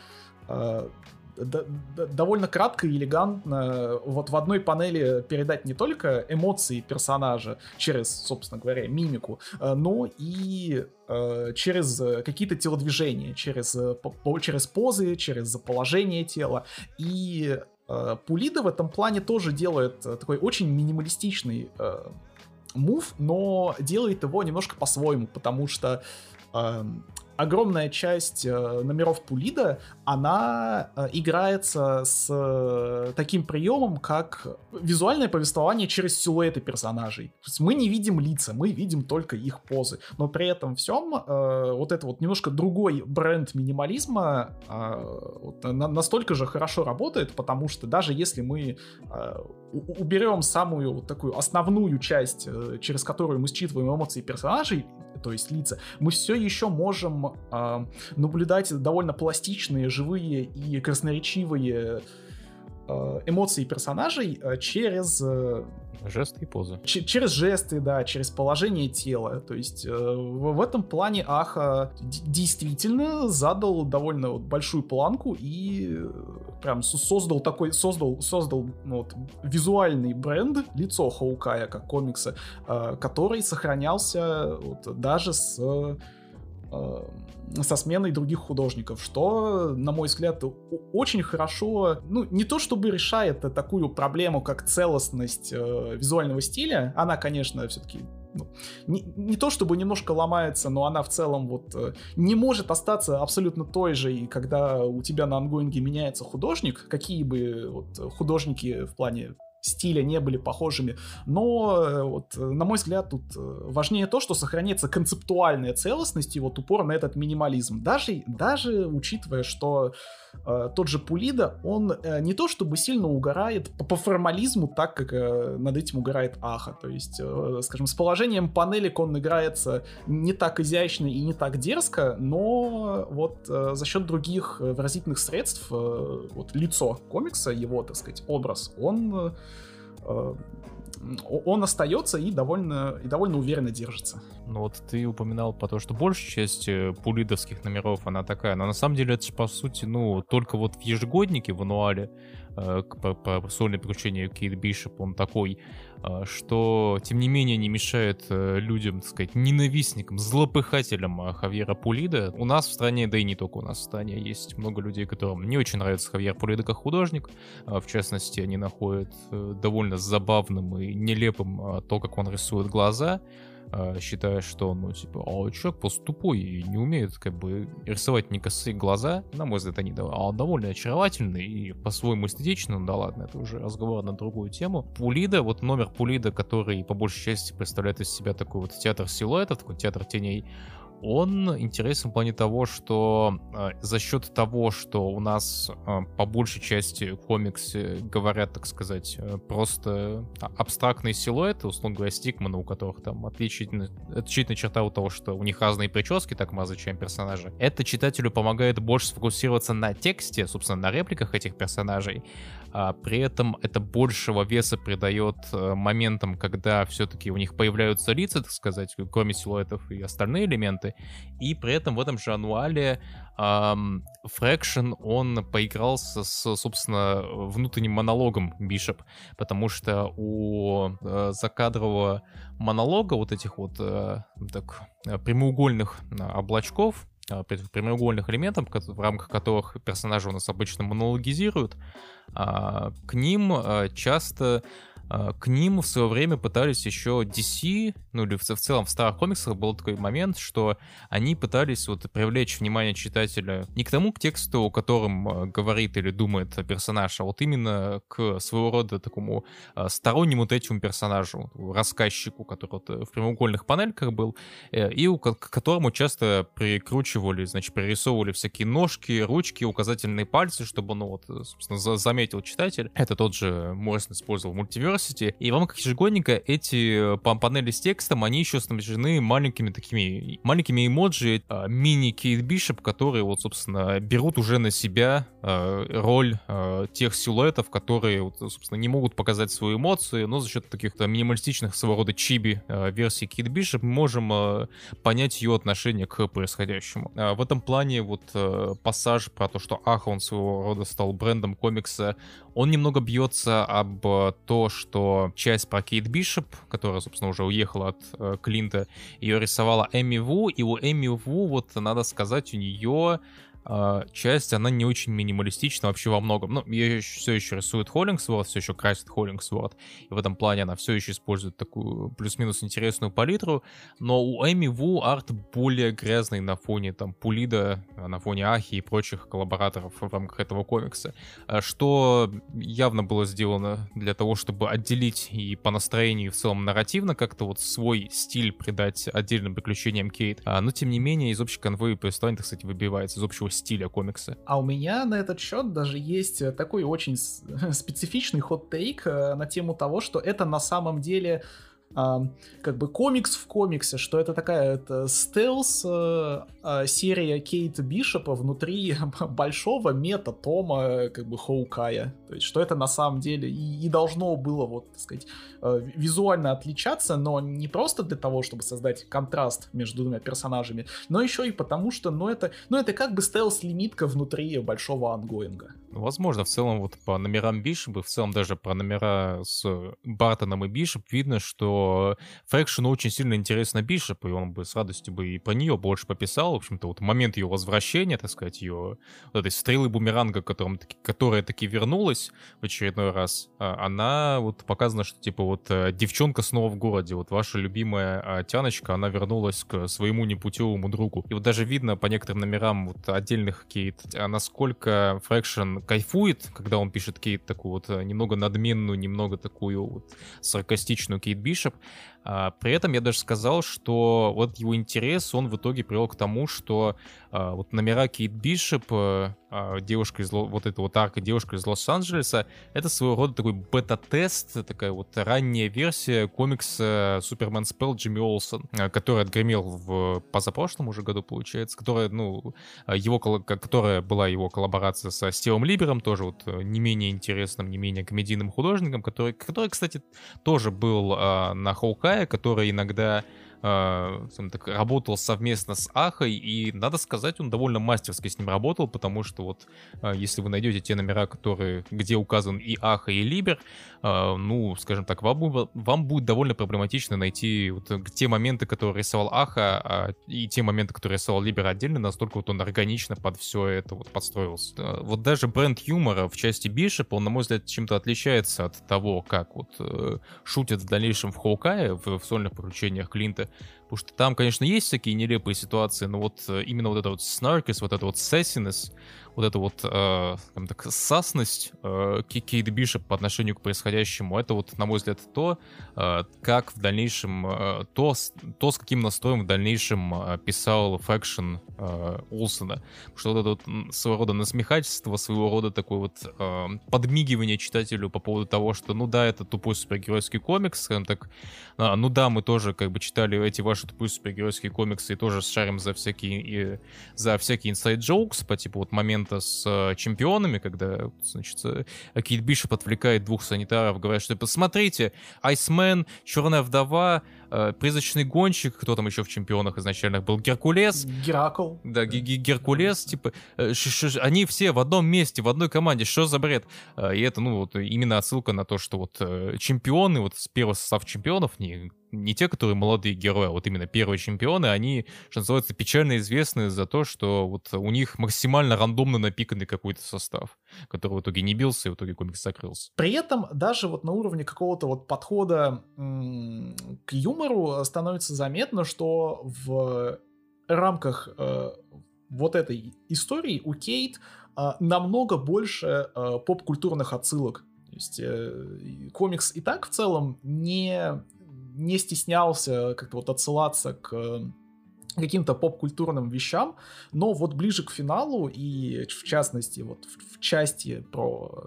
довольно кратко и элегантно вот в одной панели передать не только эмоции персонажа через, собственно говоря, мимику, э, но и э, через какие-то телодвижения, через, э, через позы, через положение тела. И Пулида в этом плане тоже делает такой очень минималистичный мув, но делает его немножко по-своему, потому что эм, огромная часть э, номеров Пулида, она э, играется с э, таким приемом, как визуальное повествование через силуэты персонажей. То есть мы не видим лица, мы видим только их позы. Но при этом всем вот это вот немножко другой бренд минимализма настолько же хорошо работает, потому что даже если мы уберем самую вот такую основную часть, э, через которую мы считываем эмоции персонажей, то есть лица, мы все еще можем э, наблюдать довольно пластичные, живые и красноречивые эмоции персонажей э, через... Э, жесты и позы. через жесты, да, через положение тела. То есть э, в, в этом плане Аха действительно задал довольно вот, большую планку и э, прям создал такой, создал, создал ну, вот, визуальный бренд, лицо Хоукая как комикса, э, который сохранялся вот, даже с э, со сменой других художников, что, на мой взгляд, очень хорошо, ну, не то чтобы решает такую проблему, как целостность э, визуального стиля, она, конечно, все-таки ну, не, не то чтобы немножко ломается, но она в целом вот э, не может остаться абсолютно той же, и когда у тебя на ангоинге меняется художник, какие бы вот художники в плане стиля не были похожими. Но, вот, на мой взгляд, тут важнее то, что сохраняется концептуальная целостность и вот упор на этот минимализм. Даже, даже учитывая, что э, тот же Пулида, он э, не то чтобы сильно угорает по, формализму, так как э, над этим угорает Аха. То есть, э, скажем, с положением панелек он играется не так изящно и не так дерзко, но вот э, за счет других э, выразительных средств, э, вот лицо комикса, его, так сказать, образ, он э, он остается и довольно, и довольно уверенно держится. Ну вот ты упоминал по то, что большая часть э, пулидовских номеров, она такая, но на самом деле это же по сути, ну, только вот в ежегоднике, в ануале, э, по, по сольное приключение Кейт Бишоп, он такой, что, тем не менее, не мешает э, людям, так сказать, ненавистникам, злопыхателям э, Хавьера Пулида. У нас в стране, да и не только у нас в стране, есть много людей, которым не очень нравится Хавьер Пулида как художник. Э, в частности, они находят э, довольно забавным и нелепым то, как он рисует глаза. Э, считая, что, ну, типа, а человек просто тупой и не умеет, как бы, рисовать не косые глаза. На мой взгляд, они а, довольно очаровательные и по-своему эстетичны, ну да ладно, это уже разговор на другую тему. Пулида, вот номер Пулида, который по большей части представляет из себя такой вот театр силуэтов, такой театр теней, он интересен в плане того, что э, за счет того, что у нас э, по большей части комиксы говорят, так сказать, э, просто абстрактные силуэты, условно говоря, стикманы, у которых там отличительная, отличительная черта у того, что у них разные прически, так мы изучаем персонажи. Это читателю помогает больше сфокусироваться на тексте, собственно, на репликах этих персонажей, а при этом это большего веса придает э, моментам, когда все-таки у них появляются лица, так сказать, кроме силуэтов и остальные элементы, и при этом в этом же ануале эм, Fraction, он поигрался с, собственно, внутренним монологом Бишоп, потому что у э, закадрового монолога вот этих вот э, так, прямоугольных э, облачков, э, прямоугольных элементов, в рамках которых персонажи у нас обычно монологизируют, а, к ним а, часто а, к ним в свое время пытались еще DC, ну или в, в целом в старых комиксах был такой момент, что они пытались вот привлечь внимание читателя не к тому к тексту, о котором а, говорит или думает персонаж, а вот именно к своего рода такому а, стороннему третьему персонажу, рассказчику, который вот в прямоугольных панельках был, э, и у, к которому часто прикручивали, значит, пририсовывали всякие ножки, ручки, указательные пальцы, чтобы, ну вот, собственно, заметил читатель. Это тот же Моррисон использовал мультиверс University, и вам как ежегодника эти э, панели с текстом, они еще снабжены маленькими такими, маленькими эмоджи, а, мини Кейт Бишоп, которые вот, собственно, берут уже на себя э, роль э, тех силуэтов, которые, вот, собственно, не могут показать свои эмоции, но за счет таких минималистичных своего рода чиби версий Кейт Бишоп мы можем понять ее отношение к происходящему. А, в этом плане вот пассаж про то, что Аха, он своего рода стал брендом комикса, он немного бьется об то, что часть про Кейт Бишоп, которая, собственно, уже уехала от э, Клинта, ее рисовала Эми Ву, и у Эми Ву, вот надо сказать, у нее часть, она не очень минималистична вообще во многом. Ну, ее все еще рисует Холлингсворт, все еще красит Холлингсворт, и в этом плане она все еще использует такую плюс-минус интересную палитру, но у Эми Ву арт более грязный на фоне там Пулида, на фоне Ахи и прочих коллабораторов в рамках этого комикса, а что явно было сделано для того, чтобы отделить и по настроению, и в целом нарративно как-то вот свой стиль придать отдельным приключениям Кейт, а, но тем не менее из общей конвы повествования, кстати, выбивается из общего стиля комикса. А у меня на этот счет даже есть э, такой очень специфичный хот-тейк э, на тему того, что это на самом деле как бы комикс в комиксе, что это такая это стелс э, э, серия Кейта Бишопа внутри большого мета-тома как бы Хоукая. То есть, что это на самом деле и, и должно было, вот, так сказать, э, визуально отличаться, но не просто для того, чтобы создать контраст между двумя персонажами, но еще и потому, что, ну, это, ну, это как бы стелс-лимитка внутри большого ангоинга. Возможно, в целом вот по номерам Бишопа, в целом даже по номера с Бартоном и Бишоп видно, что Фрэкшену очень сильно интересно Бишоп, и он бы с радостью бы и по нее больше пописал. В общем-то, вот момент ее возвращения, так сказать, ее вот этой стрелы бумеранга, которым, которая таки вернулась, в очередной раз. А, она вот показано, что типа вот э, девчонка снова в городе, вот ваша любимая а, Тяночка, она вернулась к своему непутевому другу. И вот даже видно по некоторым номерам вот отдельных Кейт, а насколько Фрэкшн кайфует, когда он пишет Кейт такую вот э, немного надменную, немного такую вот саркастичную Кейт Бишоп, а, при этом я даже сказал, что вот его интерес, он в итоге привел к тому, что а, вот номера Кейт Бишоп, э, а, девушка из вот эта вот арка девушка из Лос-Анджелеса, это своего рода такой бета-тест, такая вот ранняя версия комикса Супермен Спелл Джимми Олсон, э, который отгремел в позапрошлом уже году, получается, которая, ну, его, которая была его коллаборация со Стивом Либером, тоже вот э, не менее интересным, не менее комедийным художником, который, который кстати, тоже был на Хоукай, Китая, который иногда так, работал совместно с Ахой, и, надо сказать, он довольно мастерски с ним работал, потому что вот, э, если вы найдете те номера, которые, где указан и Аха, и Либер, э, ну, скажем так, вам, вам будет довольно проблематично найти вот те моменты, которые рисовал Аха, а, и те моменты, которые рисовал Либер отдельно, настолько вот он органично под все это вот подстроился. Э, вот даже бренд юмора в части Бишепа, он, на мой взгляд, чем-то отличается от того, как вот э, шутят в дальнейшем в Hawkeye, в, в сольных приключениях Клинта, Потому что там, конечно, есть всякие нелепые ситуации, но вот э, именно вот это вот snarkness, вот это вот sassiness, вот эта вот, э, так, sass ность э, Кейт Бишоп по отношению к происходящему, это вот, на мой взгляд, то, э, как в дальнейшем, э, то, то, с каким настроем в дальнейшем э, писал Фрэкшн э, Олсона. Что вот это вот своего рода насмехательство, своего рода такое вот э, подмигивание читателю по поводу того, что, ну да, это тупой супергеройский комикс, скажем так, а, ну да, мы тоже как бы читали эти ваши тупые супергеройские комиксы и тоже шарим за всякие, и, за всякие jokes по типу вот момент момента с э, чемпионами, когда, значит, э, Кейт Бишоп отвлекает двух санитаров, говорят, что посмотрите, Айсмен, Черная вдова, э, призрачный гонщик, кто там еще в чемпионах изначальных был, Геркулес. Геракл. Да, Геркулес, типа, они все в одном месте, в одной команде, что за бред? И это, ну, вот именно отсылка на то, что вот чемпионы, вот с первого состава чемпионов, не не те, которые молодые герои, а вот именно первые чемпионы, они, что называется, печально известны за то, что вот у них максимально рандомно напиканный какой-то состав, который в итоге не бился, и в итоге комикс закрылся. При этом даже вот на уровне какого-то вот подхода к юмору становится заметно, что в рамках э, вот этой истории у Кейт э, намного больше э, поп-культурных отсылок. То есть э, комикс и так в целом не не стеснялся как-то вот отсылаться к каким-то поп-культурным вещам, но вот ближе к финалу и в частности вот в, в части про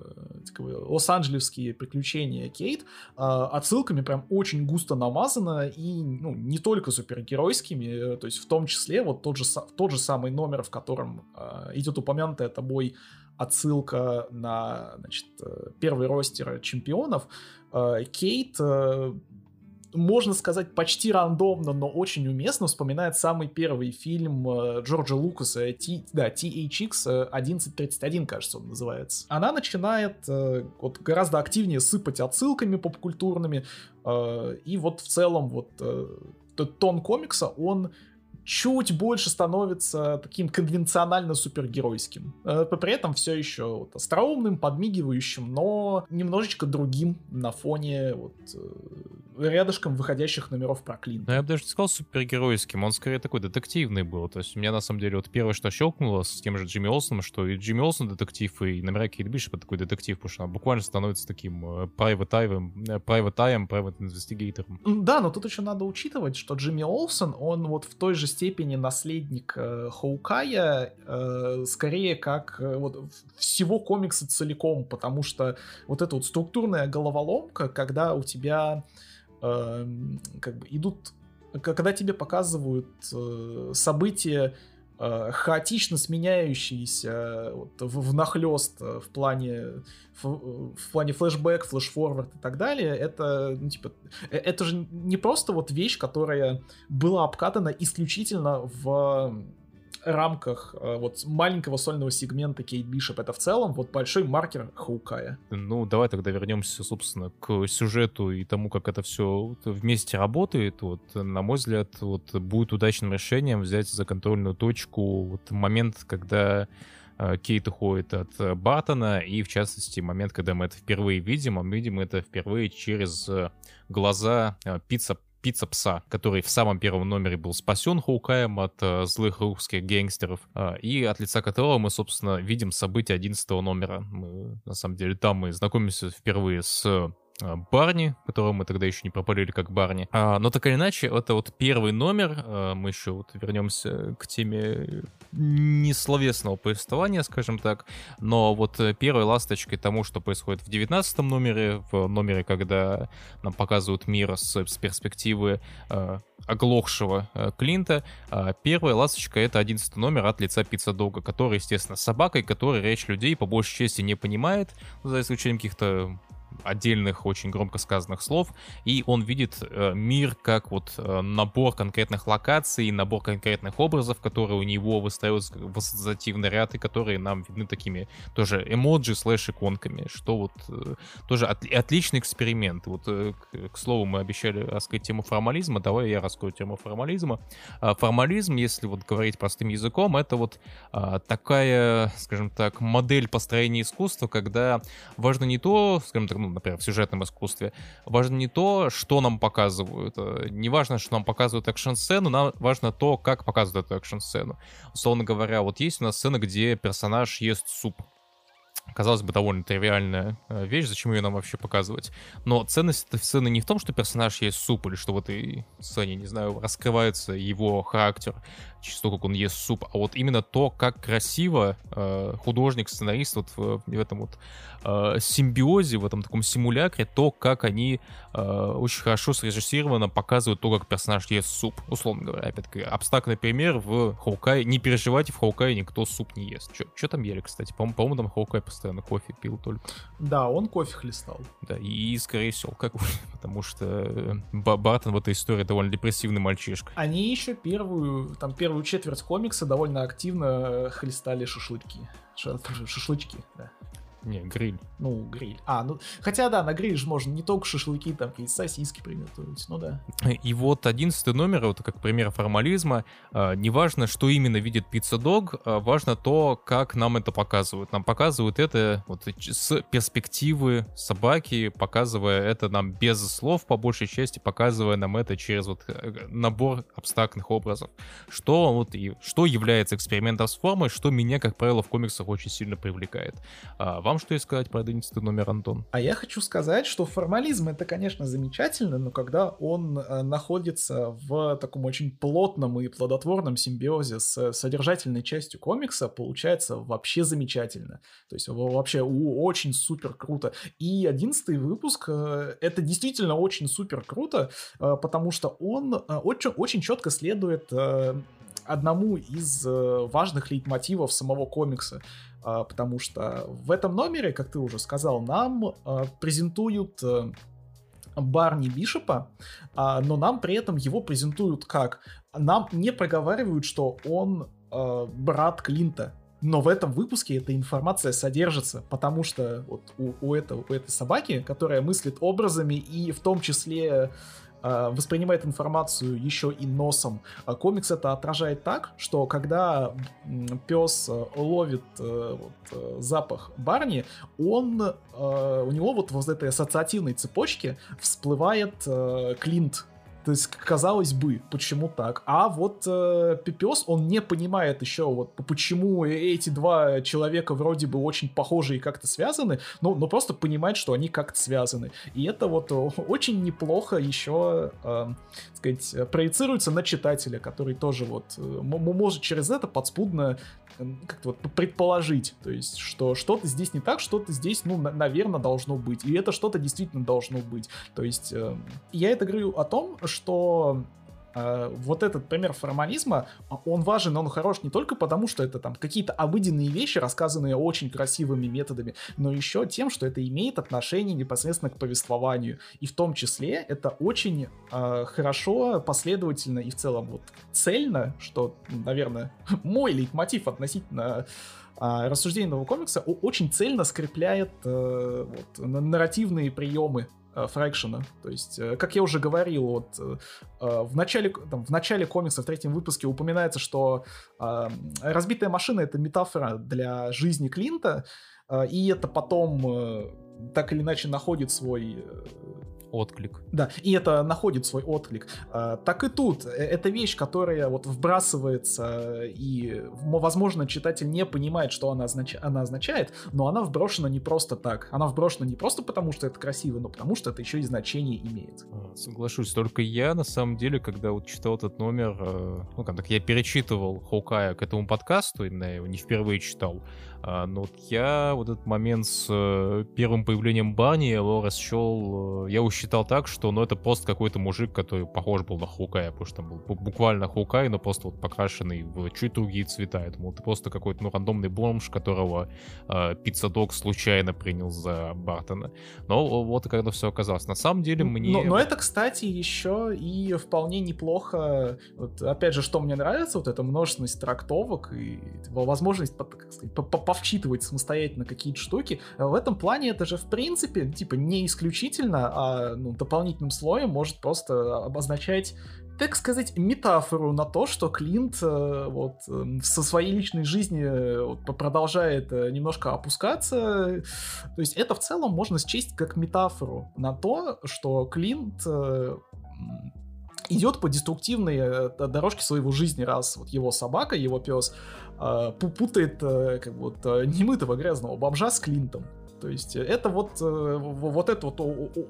э, лос-анджелесские приключения Кейт э, отсылками прям очень густо намазано и ну, не только супергеройскими, э, то есть в том числе вот тот же, тот же самый номер, в котором э, идет упомянутая тобой отсылка на значит, э, первый ростер чемпионов, э, Кейт э, можно сказать, почти рандомно, но очень уместно вспоминает самый первый фильм э, Джорджа Лукаса, T, да, THX 1131, кажется, он называется. Она начинает э, вот гораздо активнее сыпать отсылками попкультурными, э, и вот в целом вот тон комикса, он чуть больше становится таким конвенционально супергеройским. При этом все еще вот остроумным, подмигивающим, но немножечко другим на фоне вот рядышком выходящих номеров про Клинта. Ну, я бы даже не сказал супергеройским, он скорее такой детективный был. То есть у меня на самом деле вот первое, что щелкнуло с тем же Джимми Олсоном, что и Джимми Олсон детектив, и номера Кейт Бишопа такой детектив, потому что она буквально становится таким э, private eye, э, private eye, private investigator. Да, но тут еще надо учитывать, что Джимми Олсон, он вот в той же степени наследник э, Хоукая, э, скорее как э, вот всего комикса целиком, потому что вот эта вот структурная головоломка, когда у тебя Эм, как бы идут, когда тебе показывают э, события э, хаотично сменяющиеся вот, в, нахлест э, в плане в, в плане флешбэк, флешфорвард и так далее, это ну, типа это же не просто вот вещь, которая была обкатана исключительно в рамках э, вот маленького сольного сегмента Кейт Бишоп это в целом вот большой маркер Хаукая. Ну, давай тогда вернемся, собственно, к сюжету и тому, как это все вместе работает. Вот, на мой взгляд, вот будет удачным решением взять за контрольную точку вот момент, когда э, Кейт уходит от э, Бартона, и в частности момент, когда мы это впервые видим, мы видим это впервые через глаза пицца пицца пса, который в самом первом номере был спасен Хоукаем от э, злых русских гангстеров, э, и от лица которого мы, собственно, видим события 11 номера. Мы, на самом деле, там мы знакомимся впервые с а, Барни, которого мы тогда еще не пропалили как Барни. А, но так или иначе, это вот первый номер. А, мы еще вот вернемся к теме несловесного повествования, скажем так. Но вот э, первой ласточкой тому, что происходит в девятнадцатом номере, в номере, когда нам показывают мир с, с перспективы э, оглохшего э, Клинта, э, первая ласточка — это одиннадцатый номер от лица Пицца Дога, который, естественно, собакой, который речь людей по большей части не понимает, за исключением каких-то отдельных очень громко сказанных слов, и он видит э, мир как вот э, набор конкретных локаций, набор конкретных образов, которые у него выстраиваются в ассоциативный ряд, и которые нам видны такими тоже эмоджи слэш иконками, что вот э, тоже от, отличный эксперимент. Вот, к, к слову, мы обещали раскрыть тему формализма, давай я раскрою тему формализма. А формализм, если вот говорить простым языком, это вот а, такая, скажем так, модель построения искусства, когда важно не то, скажем так, ну, например, в сюжетном искусстве, важно не то, что нам показывают. Э, не важно, что нам показывают экшн-сцену, нам важно то, как показывают эту экшн-сцену. Условно говоря, вот есть у нас сцена, где персонаж ест суп казалось бы, довольно тривиальная э, вещь, зачем ее нам вообще показывать. Но ценность этой сцены не в том, что персонаж есть суп, или что в этой сцене, не знаю, раскрывается его характер, через то, как он ест суп, а вот именно то, как красиво э, художник, сценарист вот в, в этом вот э, симбиозе, в этом таком симулякре, то, как они э, очень хорошо срежиссированно показывают то, как персонаж ест суп. Условно говоря, опять-таки, абстрактный пример в Хоукай. Не переживайте, в Хоукай никто суп не ест. Что там ели, кстати? По-моему, там Хоукай постоянно кофе пил только. Да, он кофе хлестал. Да, и, и скорее всего, как потому что э, Бартон в этой истории довольно депрессивный мальчишка. Они еще первую, там, первую четверть комикса довольно активно э, хлестали шашлычки. Шашлычки, да. Не, гриль. Ну, гриль. А, ну, хотя да, на гриль же можно не только шашлыки, там какие-то сосиски приготовить, ну да. И вот одиннадцатый номер, вот как пример формализма, э, неважно, что именно видит Пицца Дог, э, важно то, как нам это показывают. Нам показывают это вот с перспективы собаки, показывая это нам без слов, по большей части, показывая нам это через вот э, набор абстрактных образов. Что вот и что является экспериментом с формой, что меня, как правило, в комиксах очень сильно привлекает. А, вам что сказать про 11 номер, Антон? А я хочу сказать, что формализм это, конечно, замечательно, но когда он э, находится в таком очень плотном и плодотворном симбиозе с содержательной частью комикса, получается вообще замечательно. То есть вообще очень супер круто. И 11 выпуск э, это действительно очень супер круто, э, потому что он очень, очень четко следует одному из важных лейтмотивов самого комикса. А, потому что в этом номере, как ты уже сказал, нам а, презентуют э, Барни Бишопа, а, но нам при этом его презентуют как? Нам не проговаривают, что он брат Клинта, но в этом выпуске эта информация содержится, потому что вот у, у, этого, у этой собаки, которая мыслит образами и в том числе Э, воспринимает информацию еще и носом. А комикс это отражает так, что когда пес э, ловит э, вот, запах Барни, он у него вот в этой ассоциативной цепочке всплывает Клинт то есть, казалось бы, почему так? А вот э, Пипес, он не понимает еще, вот почему эти два человека вроде бы очень похожи и как-то связаны, но, но просто понимает, что они как-то связаны. И это вот очень неплохо еще, э, сказать, проецируется на читателя, который тоже вот э, может через это подспудно как-то вот предположить, то есть, что что-то здесь не так, что-то здесь, ну, на- наверное, должно быть. И это что-то действительно должно быть. То есть, э, я это говорю о том, что э, вот этот пример формализма, он важен, он хорош не только потому, что это там какие-то обыденные вещи, рассказанные очень красивыми методами, но еще тем, что это имеет отношение непосредственно к повествованию. И в том числе это очень э, хорошо, последовательно и в целом вот цельно, что, наверное, мой лейтмотив относительно а рассуждение нового комикса очень цельно скрепляет э, вот, нарративные приемы Фрэкшена. То есть, как я уже говорил, вот в начале, там, в начале комикса, в третьем выпуске упоминается, что разбитая машина — это метафора для жизни Клинта, и это потом так или иначе находит свой отклик. Да, и это находит свой отклик. А, так и тут. Э, это вещь, которая вот вбрасывается, и, возможно, читатель не понимает, что она, означ... она означает, но она вброшена не просто так. Она вброшена не просто потому, что это красиво, но потому, что это еще и значение имеет. А, соглашусь, только я, на самом деле, когда вот читал этот номер, э, ну, как так, я перечитывал Хоукая к этому подкасту, именно я его не впервые читал, но вот я вот этот момент с э, первым появлением Бани его расчел, я его считал так, что ну это просто какой-то мужик, который похож был на Хоукая, потому что там был буквально Хоукай, но просто вот покрашенный в чуть другие цвета. Я думал, это просто какой-то ну рандомный бомж, которого э, Пиццадок случайно принял за Бартона. Но вот и когда все оказалось. На самом деле мне... Но, но это, кстати, еще и вполне неплохо. Вот, опять же, что мне нравится, вот эта множественность трактовок и возможность, как сказать, повчитывать самостоятельно какие-то штуки. В этом плане это же, в принципе, типа, не исключительно, а ну, дополнительным слоем может просто обозначать так сказать, метафору на то, что Клинт э, вот э, со своей личной жизни э, вот, продолжает немножко опускаться. То есть это в целом можно счесть как метафору на то, что Клинт идет по деструктивной дорожке своего жизни, раз вот его собака, его пес э, путает э, как вот э, немытого грязного бомжа с Клинтом. То есть это вот, вот это вот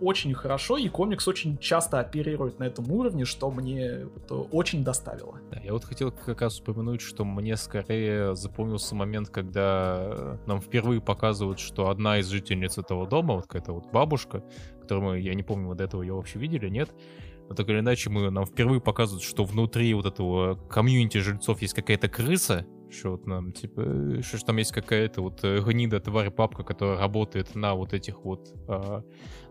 очень хорошо, и комикс очень часто оперирует на этом уровне, что мне очень доставило. Да, я вот хотел как раз упомянуть, что мне скорее запомнился момент, когда нам впервые показывают, что одна из жительниц этого дома, вот какая-то вот бабушка, которую мы, я не помню, вот до этого ее вообще видели, нет, но так или иначе мы, нам впервые показывают, что внутри вот этого комьюнити жильцов есть какая-то крыса, что вот нам, типа, что, что там есть какая-то вот э, гнида, тварь, папка, которая работает на вот этих вот, э,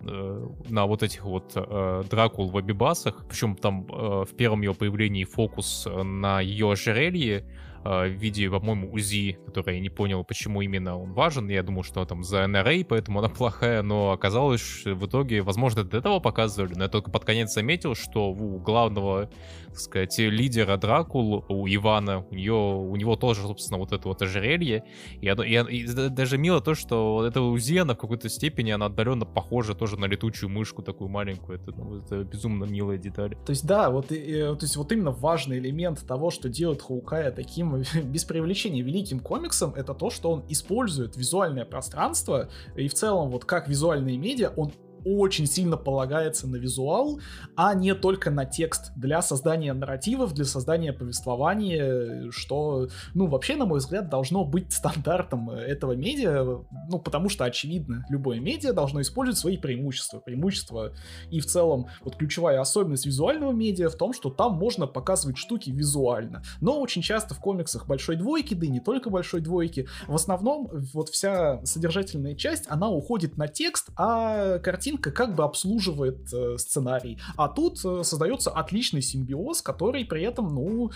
э, на вот этих вот э, Дракул в Абибасах. Причем там э, в первом ее появлении фокус на ее ожерелье, э, в виде, по-моему, УЗИ, который я не понял, почему именно он важен. Я думал, что там за НРА, поэтому она плохая, но оказалось, что в итоге, возможно, до этого показывали, но я только под конец заметил, что у главного, так сказать, лидера Дракул, у Ивана, у, нее, у него тоже, собственно, вот это вот ожерелье. И, и, и даже мило то, что вот эта УЗИ, она в какой-то степени, она отдаленно похожа тоже на летучую мышку такую маленькую. Это, ну, это безумно милая деталь. То есть, да, вот, и, то есть вот именно важный элемент того, что делает Хаукая таким без привлечения великим комиксом, это то, что он использует визуальное пространство, и в целом вот как визуальные медиа, он очень сильно полагается на визуал, а не только на текст для создания нарративов, для создания повествования, что, ну, вообще, на мой взгляд, должно быть стандартом этого медиа, ну, потому что, очевидно, любое медиа должно использовать свои преимущества. Преимущества и в целом, вот ключевая особенность визуального медиа в том, что там можно показывать штуки визуально. Но очень часто в комиксах большой двойки, да и не только большой двойки, в основном вот вся содержательная часть, она уходит на текст, а картинка картинка как бы обслуживает э, сценарий. А тут э, создается отличный симбиоз, который при этом, ну,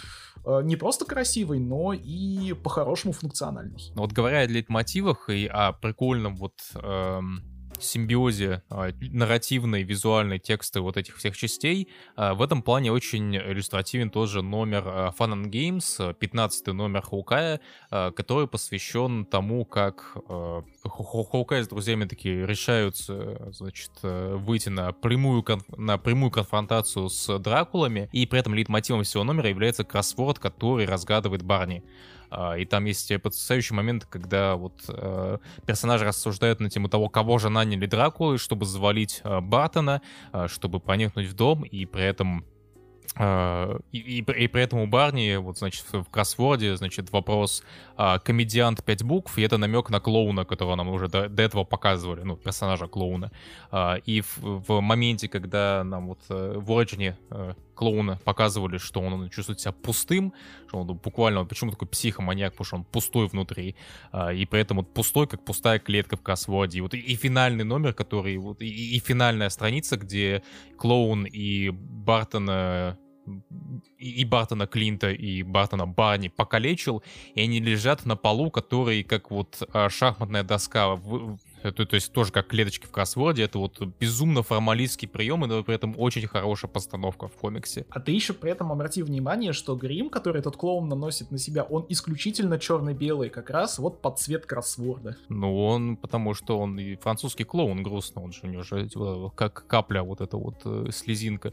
э, не просто красивый, но и по-хорошему функциональный. Вот говоря о лейтмотивах и о прикольном вот эм, симбиозе а, нарративной, визуальной, тексты вот этих всех частей. А, в этом плане очень иллюстративен тоже номер а, Fun and Games, 15 номер Хоукая, который посвящен тому, как Хоукай с друзьями такие решаются, значит, выйти на прямую, на прямую конфронтацию с Дракулами, и при этом лейтмотивом всего номера является кроссворд, который разгадывает Барни. А, и там есть потрясающий момент, когда вот э, персонажи рассуждают на тему того, кого же наняли Дракулы, чтобы завалить э, Бартона, э, чтобы проникнуть в дом, и при этом Uh, и, и, и при этом у Барни, вот, значит, в кроссворде, значит, вопрос uh, комедиант 5 букв, и это намек на клоуна, которого нам уже до, до этого показывали, ну, персонажа клоуна. Uh, и в, в моменте, когда нам вот в uh, клоуна показывали, что он чувствует себя пустым, что он буквально, он почему такой психоманьяк, потому что он пустой внутри, uh, и при этом вот пустой, как пустая клетка в кроссворде. И, вот, и, и финальный номер, который, вот, и, и финальная страница, где клоун и Бартон и Бартона Клинта, и Бартона Барни покалечил, и они лежат на полу, который как вот а, шахматная доска Это, то есть тоже как клеточки в кроссворде, это вот безумно формалистский прием, но при этом очень хорошая постановка в комиксе. А ты еще при этом обрати внимание, что грим, который этот клоун наносит на себя, он исключительно черно-белый, как раз вот под цвет кроссворда. Ну, он, потому что он и французский клоун грустно, он же у него же как капля вот эта вот э, слезинка.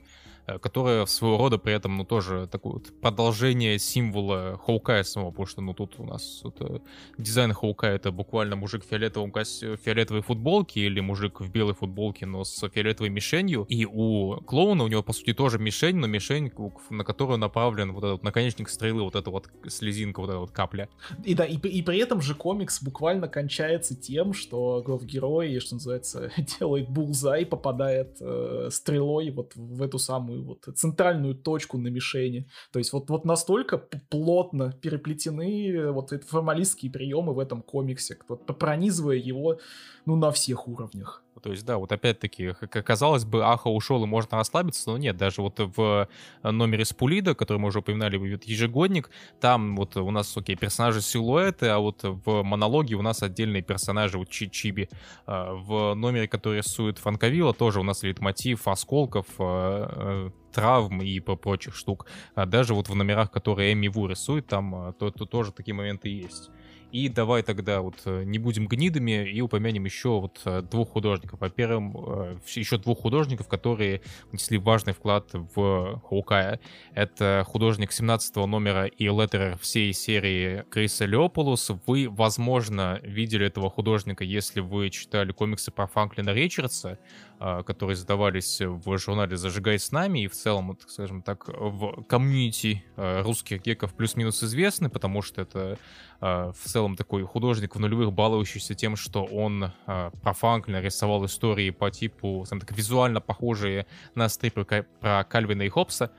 Э, которая своего рода при этом, ну, тоже такое вот продолжение символа Хоукая самого, потому что, ну, тут у нас это, дизайн Хоукая это буквально мужик в фиолетовом кассе, фиолетовой футболке или мужик в белой футболке, но с фиолетовой мишенью. И у клоуна у него, по сути, тоже мишень, но мишень, на которую направлен вот этот наконечник стрелы, вот эта вот слезинка, вот эта вот капля. И да, и, и при этом же комикс буквально кончается тем, что главгерой, что называется, делает булзай, попадает э, стрелой вот в эту самую самую вот центральную точку на мишени. То есть вот, вот настолько плотно переплетены вот эти формалистские приемы в этом комиксе, пронизывая его ну, на всех уровнях. То есть, да, вот опять-таки, казалось бы, Аха ушел и можно расслабиться, но нет, даже вот в э, номере с Пулида, который мы уже упоминали, вот ежегодник, там вот у нас, окей, персонажи силуэты, а вот в монологе у нас отдельные персонажи, вот Чи Чиби. А в номере, который рисует Фанковила, тоже у нас мотив осколков, э, э, травм и прочих штук. А даже вот в номерах, которые Эми Ву рисует, там то, то тоже такие моменты есть. И давай тогда вот э, не будем гнидами и упомянем еще вот э, двух художников. Во-первых, э, еще двух художников, которые внесли важный вклад в Хоукая. Это художник 17 номера и леттерер всей серии Криса Леополус. Вы, возможно, видели этого художника, если вы читали комиксы про Франклина Ричардса. А, которые задавались в журнале «Зажигай с нами» и в целом, вот, скажем так, в комьюнити а, русских геков плюс-минус известны, потому что это а, в целом такой художник в нулевых, балующийся тем, что он про Франклина рисовал истории по типу, скажем так, визуально похожие на стрипы про Кальвина и Хопса,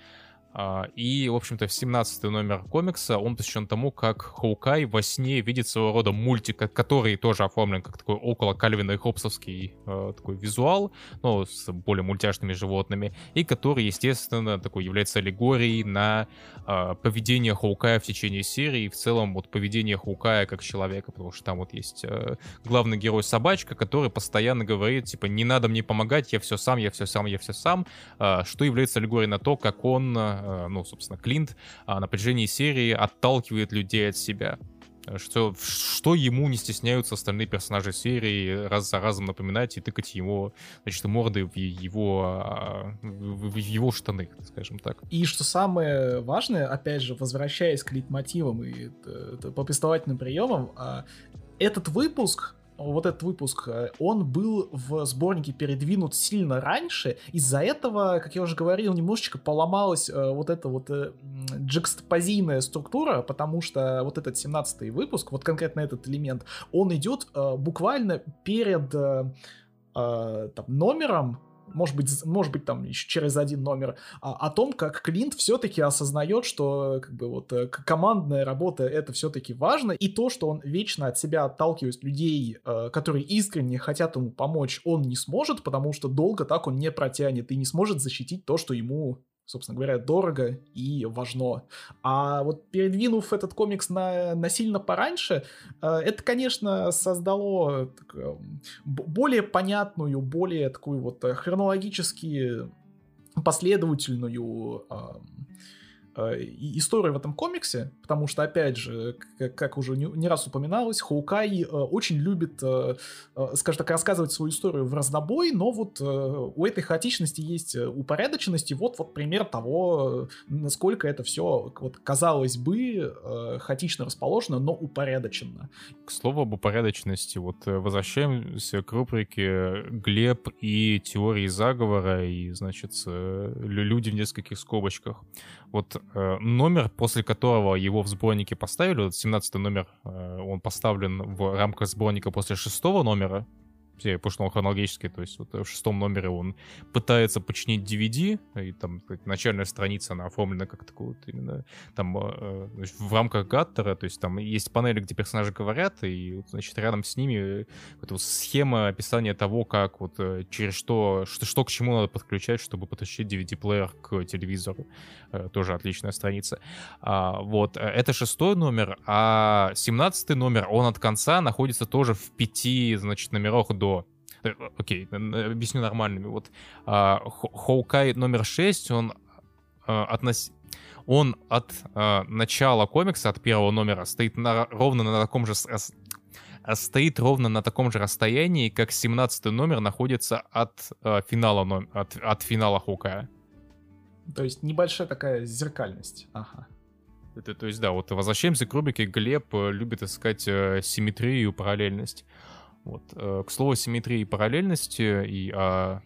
и, в общем-то, в 17 номер комикса он посвящен тому, как Хоукай во сне видит своего рода мультик, который тоже оформлен как такой около Кальвина и Хопсовский э, такой визуал, но с более мультяшными животными, и который, естественно, такой является аллегорией на э, поведение Хоукая в течение серии, и в целом вот поведение Хоукая как человека, потому что там вот есть э, главный герой собачка, который постоянно говорит, типа, не надо мне помогать, я все сам, я все сам, я все сам, что является аллегорией на то, как он Э, ну, собственно, Клинт а, на протяжении серии отталкивает людей от себя. Что, что ему не стесняются остальные персонажи серии раз за разом напоминать и тыкать его, значит, морды в его, в его штаны, скажем так. И что самое важное, опять же, возвращаясь к лейтмотивам и э, повествовательным приемам, а, этот выпуск вот этот выпуск, э, он был в сборнике передвинут сильно раньше, из-за этого, как я уже говорил, немножечко поломалась э, вот эта вот э, джекстопозийная структура, потому что вот этот 17 выпуск, вот конкретно этот элемент, он идет буквально перед там, номером может быть, может быть там еще через один номер, а, о том, как Клинт все-таки осознает, что как бы вот э, командная работа это все-таки важно, и то, что он вечно от себя отталкивает людей, э, которые искренне хотят ему помочь, он не сможет, потому что долго так он не протянет и не сможет защитить то, что ему собственно говоря, дорого и важно. А вот передвинув этот комикс на, на сильно пораньше, э, это, конечно, создало так, более понятную, более такую вот хронологически последовательную Э, история в этом комиксе, потому что, опять же, как, уже не, раз упоминалось, Хоукай э, очень любит, э, скажем так, рассказывать свою историю в разнобой, но вот у этой хаотичности есть упорядоченность, и вот, вот пример того, насколько это все, вот, казалось бы, хаотично расположено, но упорядочено. К слову об упорядоченности, вот возвращаемся к рубрике «Глеб и теории заговора», и, значит, люди в нескольких скобочках. Вот э, номер, после которого его в сборнике поставили, вот 17 номер, э, он поставлен в рамках сборника после шестого номера, серия пошла хронологически, то есть вот в шестом номере он пытается починить DVD, и там начальная страница, она оформлена как такой вот именно там э, в рамках Гаттера, то есть там есть панели, где персонажи говорят, и вот, значит рядом с ними вот, вот схема описания того, как вот э, через что, что, что к чему надо подключать, чтобы подключить DVD-плеер к телевизору. Э, тоже отличная страница. А, вот, э, это шестой номер, а семнадцатый номер, он от конца находится тоже в пяти, значит, номерах до э, окей, объясню нормальными. Вот а, Хоукай номер 6, он а, относ... он от а, начала комикса, от первого номера, стоит на, ровно на таком же стоит ровно на таком же расстоянии, как 17 номер находится от э, финала от, от финала Хоукая. То есть небольшая такая зеркальность. Ага. Это, то есть, да, вот возвращаемся к рубрике. Глеб э, любит искать э, симметрию и параллельность. Вот. Э, к слову, симметрии и параллельности и о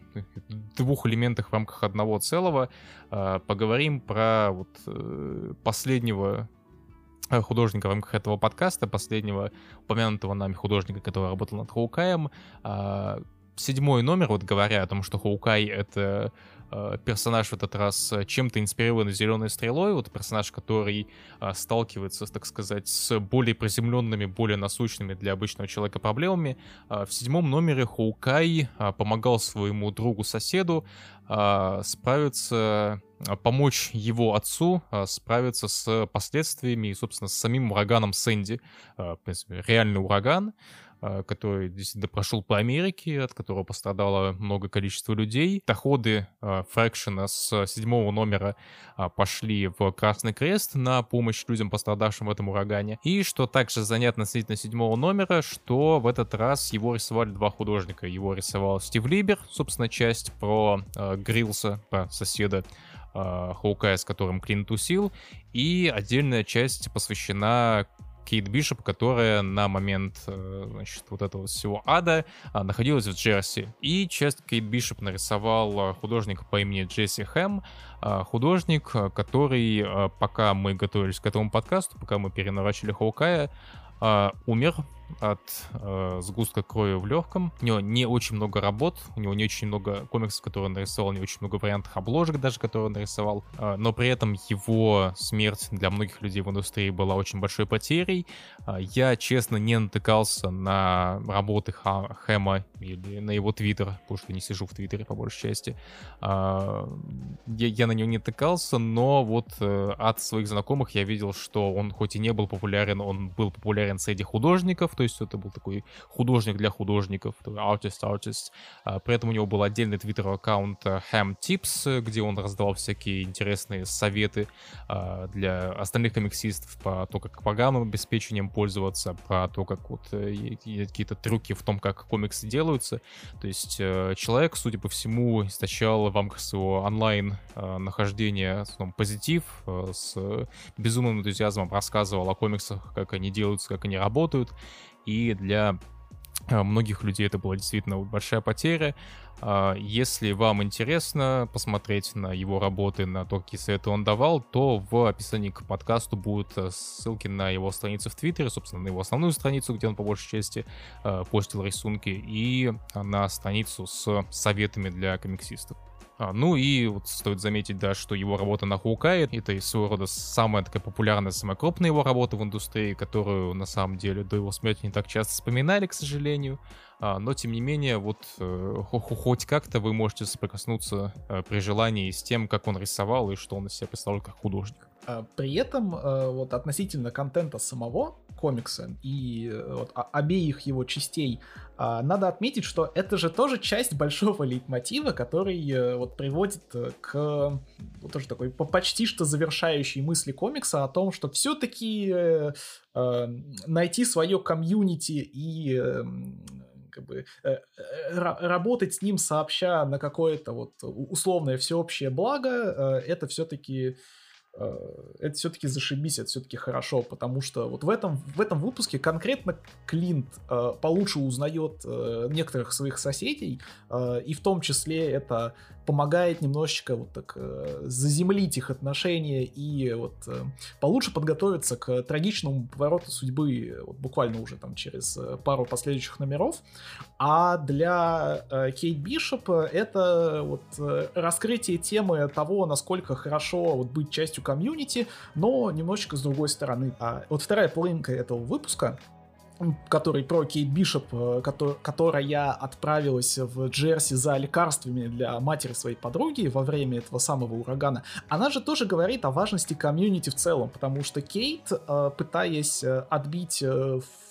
двух элементах в рамках одного целого э, поговорим про вот, э, последнего художника в рамках этого подкаста, последнего упомянутого нами художника, который работал над Хоукаем. Седьмой номер, вот говоря о том, что Хоукай — это Э, персонаж в этот раз э, чем-то инспирирован зеленой стрелой, вот персонаж, который э, сталкивается, так сказать, с более приземленными, более насущными для обычного человека проблемами. В седьмом номере Хоукай помогал своему другу-соседу справиться помочь его отцу справиться с последствиями и, собственно, с самим ураганом Сэнди. В принципе, реальный ураган, который действительно прошел по Америке, от которого пострадало много количества людей. Доходы Фрэкшена с седьмого номера а, пошли в Красный Крест на помощь людям, пострадавшим в этом урагане. И что также занятно относительно седьмого номера, что в этот раз его рисовали два художника. Его рисовал Стив Либер, собственно, часть про Грилса, про соседа Хоукая, с которым Клин тусил, и отдельная часть посвящена Кейт Бишоп, которая на момент, э, значит, вот этого всего ада а, находилась в Джерси. И часть Кейт Бишоп нарисовал художник по имени Джесси Хэм, а, художник, который, а, пока мы готовились к этому подкасту, пока мы перенаворачивали Хоукая, умер от э, сгустка крови в легком. У него не очень много работ, у него не очень много комиксов, которые он нарисовал, не очень много вариантов обложек даже, которые он нарисовал. Э, но при этом его смерть для многих людей в индустрии была очень большой потерей. Э, я, честно, не натыкался на работы Ха Хэма или на его твиттер, потому что не сижу в твиттере по большей части. Э, я, я на него не натыкался, но вот э, от своих знакомых я видел, что он хоть и не был популярен, он был популярен среди художников, то есть это был такой художник для художников, artist artist. А, при этом у него был отдельный твиттер аккаунт э, Ham Tips, где он раздавал всякие интересные советы а, для остальных комиксистов по то, как программным обеспечением пользоваться, про то, как вот э, какие-то трюки в том, как комиксы делаются. То есть э, человек, судя по всему, истощал в рамках своего онлайн нахождения ну, позитив, с безумным энтузиазмом рассказывал о комиксах, как они делаются, как они работают и для э, многих людей это была действительно большая потеря. А, если вам интересно посмотреть на его работы, на то, какие советы он давал, то в описании к подкасту будут э, ссылки на его страницу в Твиттере, собственно, на его основную страницу, где он по большей части э, постил рисунки, и на страницу с советами для комиксистов. А, ну и вот стоит заметить, да, что его работа на Хоукае — это и своего рода самая такая популярная, самая крупная его работа в индустрии, которую на самом деле до его смерти не так часто вспоминали, к сожалению. А, но тем не менее, вот э, хоть как-то вы можете соприкоснуться э, при желании с тем, как он рисовал и что он из себя представлял как художник. А, при этом э, вот относительно контента самого комикса и вот, обеих его частей, а, надо отметить, что это же тоже часть большого лейтмотива, который вот приводит к вот, тоже такой почти что завершающей мысли комикса о том, что все-таки э, найти свое комьюнити и как бы э, э, работать с ним сообща на какое-то вот условное всеобщее благо, э, это все-таки э, это все-таки зашибись, это все-таки хорошо, потому что вот в этом, в этом выпуске конкретно Клинт э, получше узнает э, некоторых своих соседей, э, и в том числе это помогает немножечко вот так э, заземлить их отношения и вот э, получше подготовиться к трагичному повороту судьбы вот буквально уже там через э, пару последующих номеров. А для э, Кейт Бишоп это вот э, раскрытие темы того, насколько хорошо вот быть частью комьюнити, но немножечко с другой стороны. А вот вторая половинка этого выпуска который про Кейт Бишоп, э, который, которая отправилась в Джерси за лекарствами для матери своей подруги во время этого самого урагана, она же тоже говорит о важности комьюнити в целом, потому что Кейт, э, пытаясь э, отбить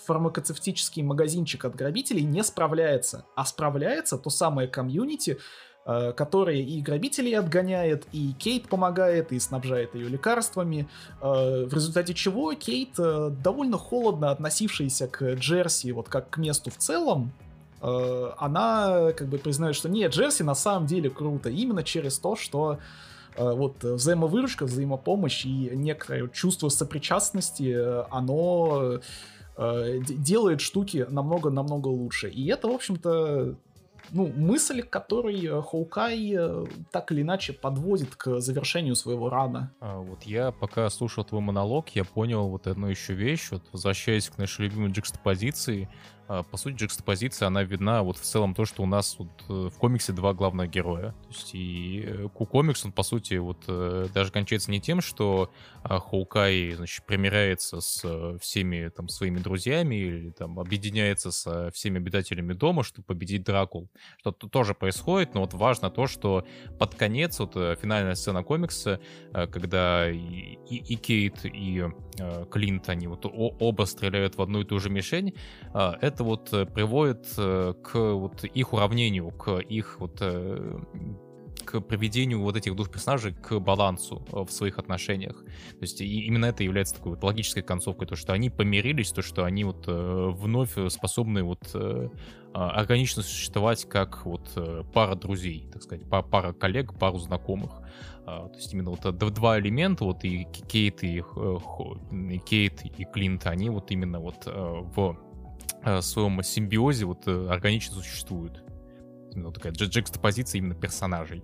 фармакоцевтический магазинчик от грабителей, не справляется. А справляется то самое комьюнити, которые и грабителей отгоняет, и Кейт помогает, и снабжает ее лекарствами, э, в результате чего Кейт, э, довольно холодно относившаяся к Джерси, вот как к месту в целом, она как бы признает, что нет, Джерси на самом деле круто, именно через то, что вот взаимовыручка, взаимопомощь и некое чувство сопричастности, оно делает штуки намного-намного лучше. И это, в общем-то, ну, мысль, которой э, Хоукай э, так или иначе подводит к завершению своего рана. А, вот я пока слушал твой монолог, я понял вот одну еще вещь, вот возвращаясь к нашей любимой джекстопозиции, по сути, джекстопозиция, она видна вот в целом то, что у нас вот э, в комиксе два главных героя. То есть и Ку-комикс, он, по сути, вот э, даже кончается не тем, что а, Хоукай, значит, примиряется с э, всеми там своими друзьями или там объединяется со всеми обитателями дома, чтобы победить Дракул. Что -то тоже происходит, но вот важно то, что под конец, вот финальная сцена комикса, когда и, и, Кейт, и Клинт, они вот оба стреляют в одну и ту же мишень, это это вот э, приводит э, к вот их уравнению, к их вот э, к приведению вот этих двух персонажей к балансу в своих отношениях. То есть именно это является такой вот логической концовкой, то, что они помирились, то, что они вот вновь способны вот а, органично существовать как вот пара друзей, так сказать, пара коллег, пару знакомых. А, то есть именно вот два элемента, вот и Кейт, и Кейт, и Клинт, они вот именно вот в Э, своем симбиозе вот э, органично существуют. Ну, такая джекстопозиция именно персонажей.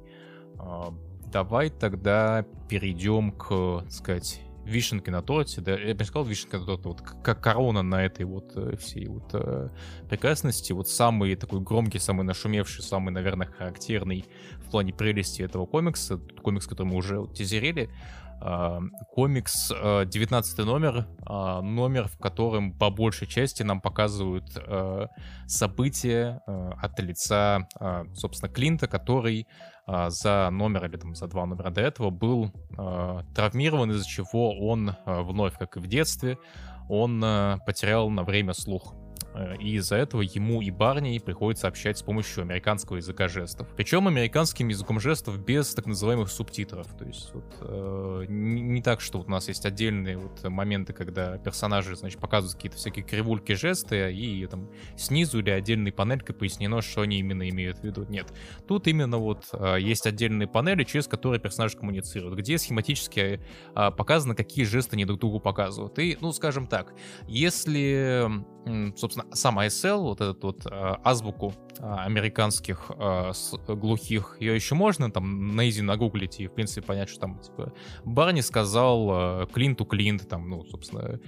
А, давай тогда перейдем к, так сказать, вишенке на торте, да, я бы сказал вишенка на торте, вот как корона на этой вот э, всей вот э, прекрасности, вот самый такой громкий, самый нашумевший, самый, наверное, характерный в плане прелести этого комикса, комикс, который мы уже вот, комикс 19 э, номер, а, номер, в котором по большей части нам показывают э, события э, от лица, собственно, Клинта, который за номер или там за два номера до этого был травмирован, из-за чего он вновь, как и в детстве, он потерял на время слух. Э, и из-за этого ему и Барни приходится общать с помощью американского языка жестов. Причем американским языком жестов без так называемых субтитров. То есть вот, э, не, так, что вот у нас есть отдельные вот моменты, когда персонажи, значит, показывают какие-то всякие кривульки жесты, и там снизу или отдельной панелькой пояснено, что они именно имеют в виду. Нет. Тут именно вот э, есть отдельные панели, через которые персонажи коммуницируют, где схематически э, показано, какие жесты они друг другу показывают. И, ну, скажем так, если, собственно, сам ASL, вот эту вот э, азбуку э, американских э, глухих, ее еще можно там на изи нагуглить и, в принципе, понять, что там, типа, Барни сказал Клинту Клинт, там, ну, собственно,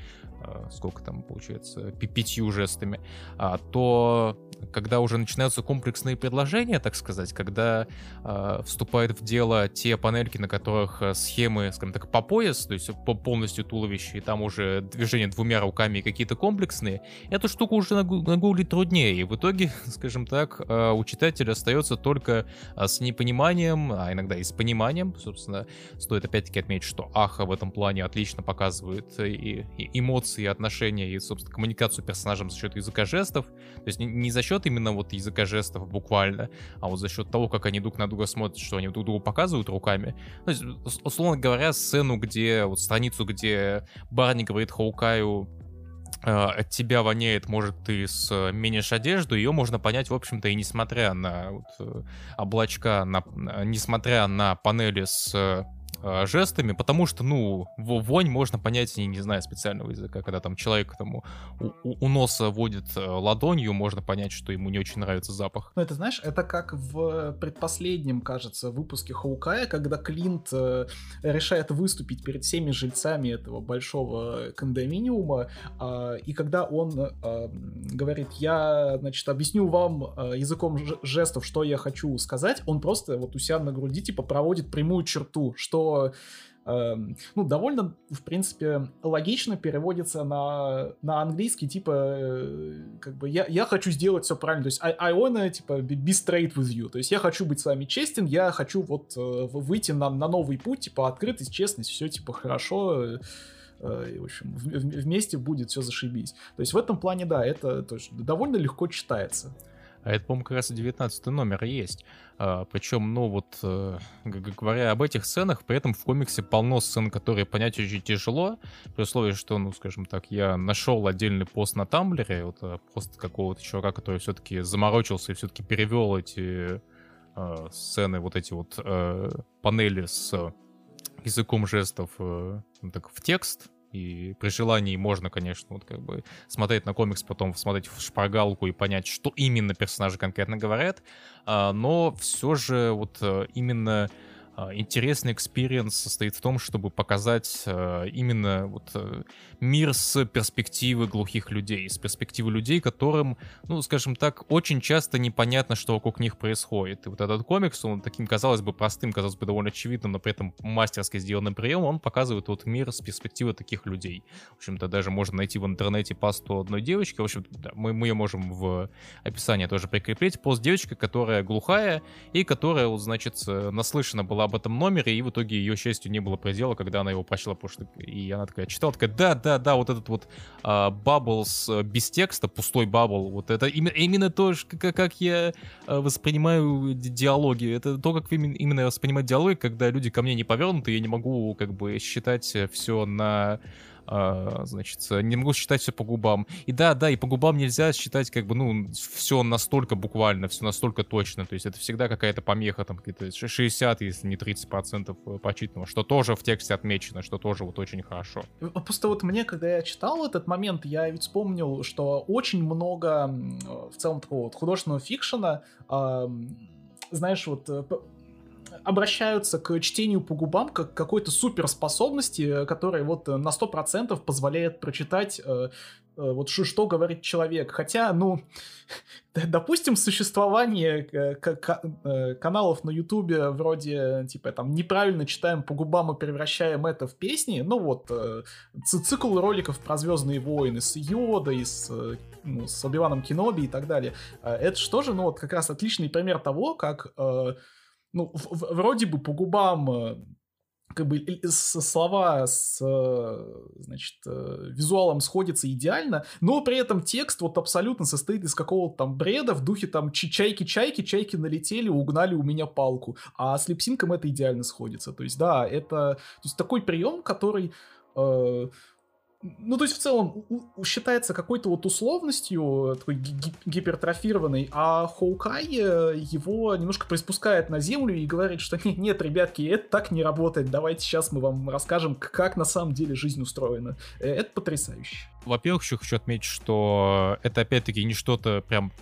сколько там получается, пятью жестами, а, то когда уже начинаются комплексные предложения, так сказать, когда э, вступают в дело те панельки, на которых э, схемы, скажем так, по пояс, то есть по полностью туловище, и там уже движение двумя руками и какие-то комплексные, эту штуку уже нагуглить труднее, и в итоге, скажем так, э, у читателя остается только э, с непониманием, а иногда и с пониманием, собственно, стоит опять-таки отметить, что Аха в этом плане отлично показывает и, и эмоции, и отношения, и, собственно, коммуникацию персонажем за счет языка жестов, то есть не, не за счет именно вот языка жестов буквально, а вот за счет того, как они друг на друга смотрят, что они друг другу показывают руками. То есть, условно говоря, сцену, где, вот страницу, где Барни говорит Хоукаю, э, от тебя воняет, может, ты сменишь одежду, ее можно понять, в общем-то, и несмотря на вот, э, облачка, на, несмотря на панели с э, жестами, потому что, ну, вонь можно понять, не, не зная специального языка, когда там человек там у, у, носа водит э, ладонью, можно понять, что ему не очень нравится запах. Ну, это, знаешь, это как в предпоследнем, кажется, выпуске Хаукая, когда Клинт э, решает выступить перед всеми жильцами этого большого кондоминиума, э, и когда он э, говорит, я, значит, объясню вам э, языком жестов, что я хочу сказать, он просто вот у себя на груди, типа, проводит прямую черту, что эм, ну, довольно, в принципе, логично переводится на, на английский, типа, э, как бы, я, я хочу сделать все правильно, то есть, I, I wanna, типа, be straight with you, то есть, я хочу быть с вами честен, я хочу вот э, выйти на, на новый путь, типа, открытость, честность, все, типа, хорошо, э, и, в общем, в, вместе будет все зашибись. То есть, в этом плане, да, это то есть, довольно легко читается. А это, по-моему, как раз и 19 номер есть. А, причем, ну вот, э, говоря об этих сценах, при этом в комиксе полно сцен, которые понять очень тяжело, при условии, что, ну, скажем так, я нашел отдельный пост на Тамблере, вот э, пост какого-то чувака, который все-таки заморочился и все-таки перевел эти э, сцены, вот эти вот э, панели с языком жестов э, так, в текст, и при желании можно, конечно, вот как бы смотреть на комикс, потом смотреть в шпаргалку и понять, что именно персонажи конкретно говорят. А, но все же вот э, именно интересный experience состоит в том, чтобы показать а, именно вот э, мир с перспективы глухих людей, с перспективы людей, которым, ну, скажем так, очень часто непонятно, что вокруг них происходит. И вот этот комикс, он таким, казалось бы, простым, казалось бы, довольно очевидным, но при этом мастерски сделанным приемом, он показывает вот мир с перспективы таких людей. В общем-то, даже можно найти в интернете пасту одной девочки, в общем да, мы, мы ее можем в описании тоже прикрепить, пост девочка, которая глухая и которая, вот, значит, наслышана была об этом номере, и в итоге ее счастью не было предела, когда она его прочла, потому что и она такая читала, такая, да, да, да, вот этот вот а, bubble с э, без текста, пустой bubble, вот это именно, именно то, как, как я а, воспринимаю диалоги, это то, как именно, именно воспринимать диалоги, когда люди ко мне не повернуты, я не могу как бы считать все на а, значит, не могу считать все по губам. И да, да, и по губам нельзя считать как бы, ну, все настолько буквально, все настолько точно, то есть это всегда какая-то помеха, там, какие-то 60, если не 30 процентов э, почитанного, что тоже в тексте отмечено, что тоже вот очень хорошо. Э, просто вот мне, когда я читал этот момент, я ведь вспомнил, что очень много в целом такого вот художественного фикшена, э, знаешь, вот обращаются к чтению по губам как к какой-то суперспособности, которая вот на 100% позволяет прочитать э, э, вот что, говорит человек. Хотя, ну, допустим, существование э, каналов на Ютубе вроде, типа, там, неправильно читаем по губам и превращаем это в песни, ну вот, цикл роликов про Звездные войны с Йодой, с, ну, с Оби-Ваном Кеноби и так далее. Это что же, ну вот, как раз отличный пример того, как ну, в, вроде бы по губам э, как бы слова с, э, значит, э, визуалом сходятся идеально, но при этом текст вот абсолютно состоит из какого-то там бреда в духе там чайки-чайки, чайки налетели, угнали у меня палку, а с липсинком это идеально сходится. То есть, да, это то есть, такой прием, который э, ну, то есть, в целом, считается какой-то вот условностью, такой гипертрофированной, а Хоукай э, его немножко приспускает на землю и говорит, что нет, нет, ребятки, это так не работает, давайте сейчас мы вам расскажем, как на самом деле жизнь устроена. Э, это потрясающе. Во-первых, еще хочу отметить, что это опять-таки не что-то прям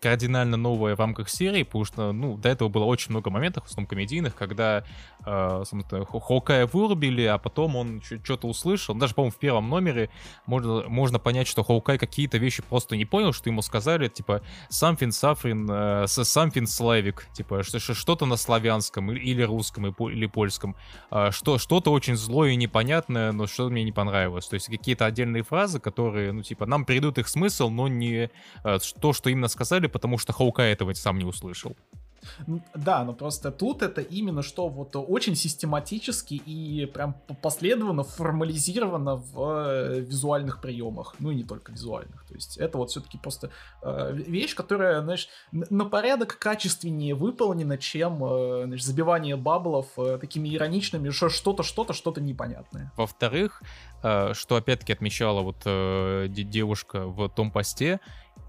кардинально новое в рамках серии, потому что, ну, до этого было очень много моментов, в основном комедийных, когда э, Хоукая вырубили, а потом он что-то услышал. Даже, по-моему, в первом номере можно, можно понять, что Хоукай какие-то вещи просто не понял, что ему сказали, типа, something suffering, э, something slavic, типа, что-то на славянском или русском или польском, э, что, что-то очень злое и непонятное, но что мне не понравилось. То есть какие-то отдельные фразы, которые, ну, типа, нам передают их смысл, но не э, то, что именно сказали, потому что Хаука этого сам не услышал. Да, но просто тут это именно что вот очень систематически и прям последовательно формализировано в э, визуальных приемах. Ну и не только визуальных. То есть это вот все-таки просто э, вещь, которая, знаешь, на порядок качественнее выполнена, чем э, знаешь, забивание баблов э, такими ироничными, что что-то, что-то, что-то непонятное. Во-вторых, э, что опять-таки отмечала вот э, девушка в том посте,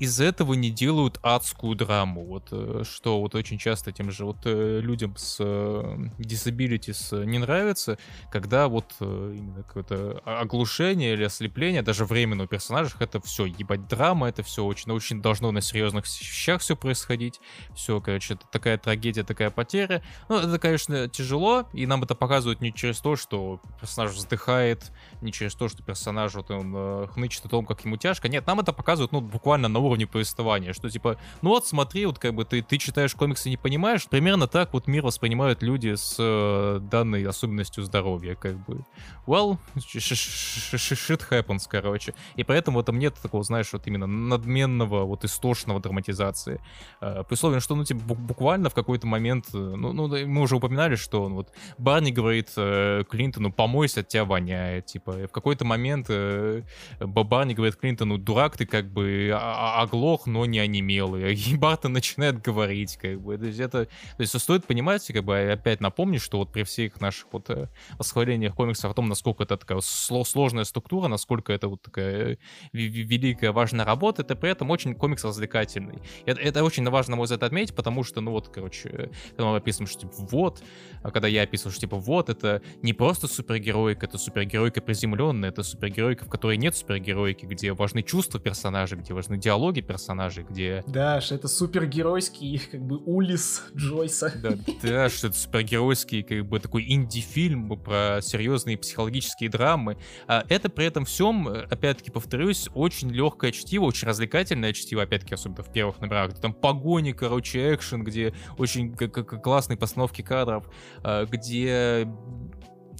из этого не делают адскую драму. Вот э, что вот очень часто тем же вот э, людям с э, disabilities не нравится, когда вот именно какое-то оглушение или ослепление, даже временно у персонажей, это все, ебать, драма, это все очень, очень должно на серьезных вещах все происходить. Все, короче, это такая трагедия, такая потеря. Ну, это, конечно, тяжело, и нам это показывают не через то, что персонаж вздыхает, не через то, что персонаж вот он хнычет о том, как ему тяжко. Нет, нам это показывают, ну, буквально на уровне повествования, что типа, ну вот смотри, вот как бы ты, ты читаешь комиксы и не понимаешь, примерно так вот мир воспринимают люди с э, данной особенностью здоровья, как бы. Well, shit happens, короче. И поэтому там нет такого, знаешь, вот именно надменного, вот истошного драматизации. Э, при условии, что, ну, типа, буквально в какой-то момент, э, ну, ну, мы уже упоминали, что он вот, Барни говорит э, Клинтону, помойся, от тебя воняет, типа, в какой-то момент э, Барни говорит Клинтону, дурак ты, как бы, а, а, оглох, но не онемел. И Бартон начинает говорить, как бы. То есть это... То есть стоит понимать, как бы, опять напомнить, что вот при всех наших вот э, восхвалениях комиксов о том, насколько это такая сложная структура, насколько это вот такая великая, важная работа, это при этом очень комикс развлекательный. Это, это очень важно, на мой взгляд, отметить, потому что, ну вот, короче, когда мы описываем, что типа вот, а когда я описываю, что типа вот, это не просто супергероика, это супергероика приземленная, это супергероика, в которой нет супергероики, где важны чувства персонажей, где важны диалоги персонажей, где... Да, что это супергеройский, как бы, Улис Джойса. Да, да, что это супергеройский, как бы, такой инди-фильм про серьезные психологические драмы. А это при этом всем, опять-таки, повторюсь, очень легкое чтиво, очень развлекательное чтиво, опять-таки, особенно в первых номерах, где там погони, короче, экшен, где очень классные постановки кадров, а, где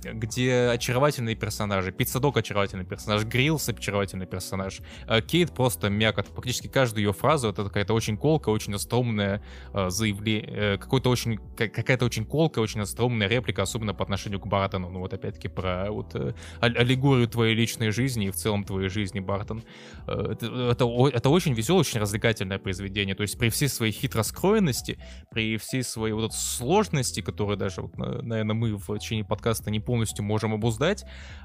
где очаровательные персонажи. Пиццадок очаровательный персонаж, Грилс очаровательный персонаж. А Кейт просто мякот. Практически каждую ее фразу это какая-то очень колка, очень остроумная э, заявление, э, какой-то очень, какая-то очень колка, очень остроумная реплика, особенно по отношению к Бартону. Ну вот опять-таки про вот э, аллегорию твоей личной жизни и в целом твоей жизни, Бартон. Э, это, это, очень веселое, очень развлекательное произведение. То есть при всей своей хитроскроенности, при всей своей вот сложности, которую даже, вот, наверное, мы в течение подкаста не полностью можем обуздать.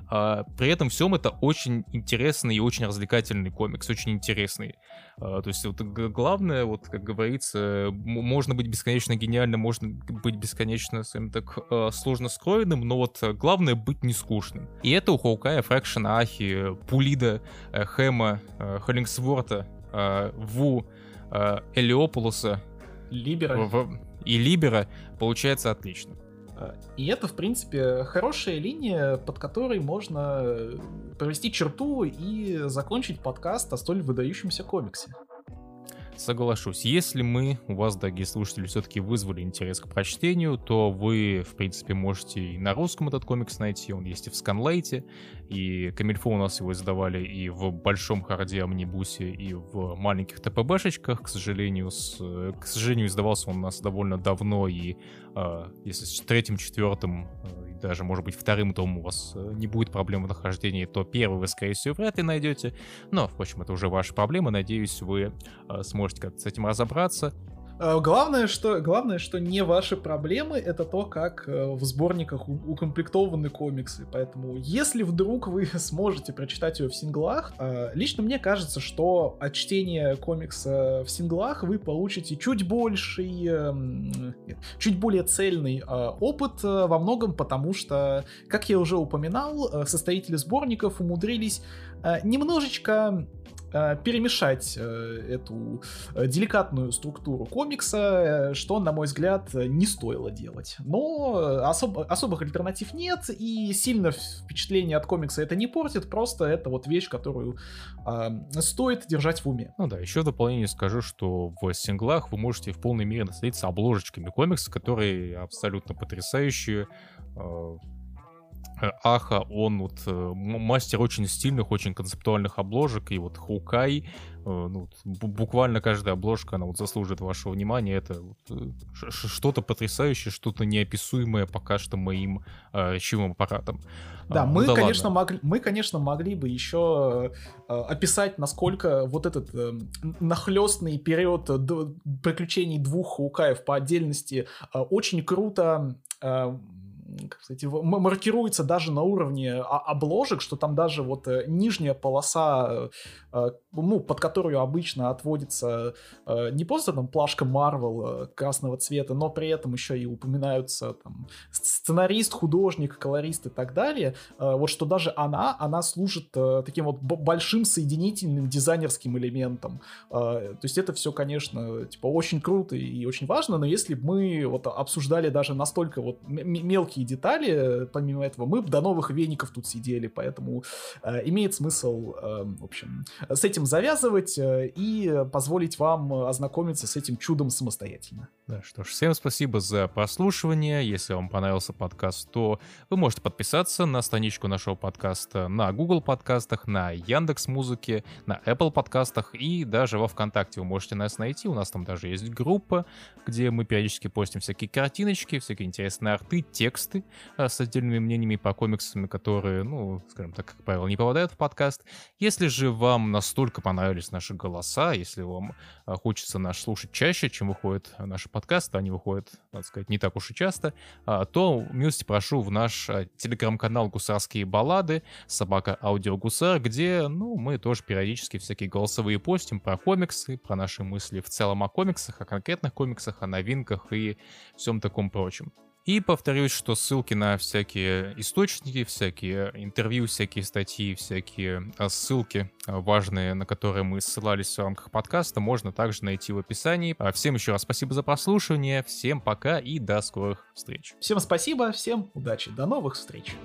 А, при этом всем это очень интересный и очень развлекательный комикс, очень интересный. А, то есть вот главное, вот как говорится, можно быть бесконечно гениальным, можно быть бесконечно, скажем так, а, сложно скроенным, но вот главное быть не скучным. И это у Хоукая, Фрэкшена, Ахи, Пулида, э, Хэма, э, Холлингсворта, э, Ву, Элиополуса Либера. и Либера получается отлично. И это, в принципе, хорошая линия, под которой можно э, провести черту и закончить подкаст о столь выдающемся комиксе. Соглашусь. Если мы, у вас, дорогие слушатели, все-таки вызвали интерес к прочтению, то вы, в принципе, можете и на русском этот комикс найти. Он есть и в Сканлайте, и Камильфо у нас его издавали и в Большом Харде Амнибусе, и в маленьких ТПБшечках. К сожалению, с, к сожалению, издавался он у нас довольно давно, и э, если с третьим, четвертым э, даже, может быть, вторым томом у вас э, не будет проблем в нахождении, то первый вы, скорее всего, вряд ли найдете. Но, впрочем, это уже ваша проблема. Надеюсь, вы э, сможете как-то с этим разобраться. Э, главное, что, главное, что не ваши проблемы, это то, как э, в сборниках укомплектованы комиксы. Поэтому, если вдруг вы сможете прочитать ее в синглах, э, лично мне кажется, что от чтения комикса в синглах вы получите чуть больший, эм, чуть более цельный опыт во многом, потому что, как я уже упоминал, составители сборников умудрились немножечко перемешать э, эту э, деликатную структуру комикса, что, на мой взгляд, не стоило делать. Но особ особых альтернатив нет, и сильно впечатление от комикса это не портит, просто это вот вещь, которую э, стоит держать в уме. Ну да, еще в дополнение скажу, что в синглах вы можете в полной мере насладиться обложечками комикса, которые абсолютно потрясающие, Э, Аха, он вот э, мастер очень стильных, очень концептуальных обложек, и вот Хукай, э, ну, буквально каждая обложка, она вот заслужит вашего внимания, это вот, что-то потрясающее, что-то неописуемое пока что моим речевым аппаратом. Да, а, мы, да конечно, могли, мы, конечно, могли бы еще описать, насколько вот этот э, нахлестный период приключений двух Хукаев по отдельности очень круто как сказать, маркируется даже на уровне обложек, что там даже вот э, нижняя полоса э, ну, под которую обычно отводится э, не просто там плашка Marvel э, красного цвета, но при этом еще и упоминаются там сценарист, художник, колорист и так далее, э, вот что даже она, она служит э, таким вот большим соединительным дизайнерским элементом. Э, то есть это все, конечно, типа очень круто и очень важно, но если бы мы вот обсуждали даже настолько вот мелкие детали, помимо этого, мы до новых веников тут сидели, поэтому э, имеет смысл, э, в общем, с этим завязывать э, и позволить вам ознакомиться с этим чудом самостоятельно. Да, что ж, всем спасибо за прослушивание. Если вам понравился подкаст, то вы можете подписаться на страничку нашего подкаста на Google подкастах, на Яндекс Музыке, на Apple подкастах и даже во ВКонтакте вы можете нас найти. У нас там даже есть группа, где мы периодически постим всякие картиночки, всякие интересные арты, тексты с отдельными мнениями по комиксам, которые, ну, скажем так, как правило, не попадают в подкаст. Если же вам настолько понравились наши голоса, если вам а, хочется нас слушать чаще, чем выходит наши подкасты, они выходят, надо сказать, не так уж и часто, а, то милости прошу в наш а, телеграм-канал «Гусарские баллады», собака Аудио Гусар, где, ну, мы тоже периодически всякие голосовые постим про комиксы, про наши мысли в целом о комиксах, о конкретных комиксах, о новинках и всем таком прочем. И повторюсь, что ссылки на всякие источники, всякие интервью, всякие статьи, всякие а, ссылки а, важные, на которые мы ссылались в рамках подкаста, можно также найти в описании. А, всем еще раз спасибо за прослушивание, всем пока и до скорых встреч. Всем спасибо, всем удачи, до новых встреч.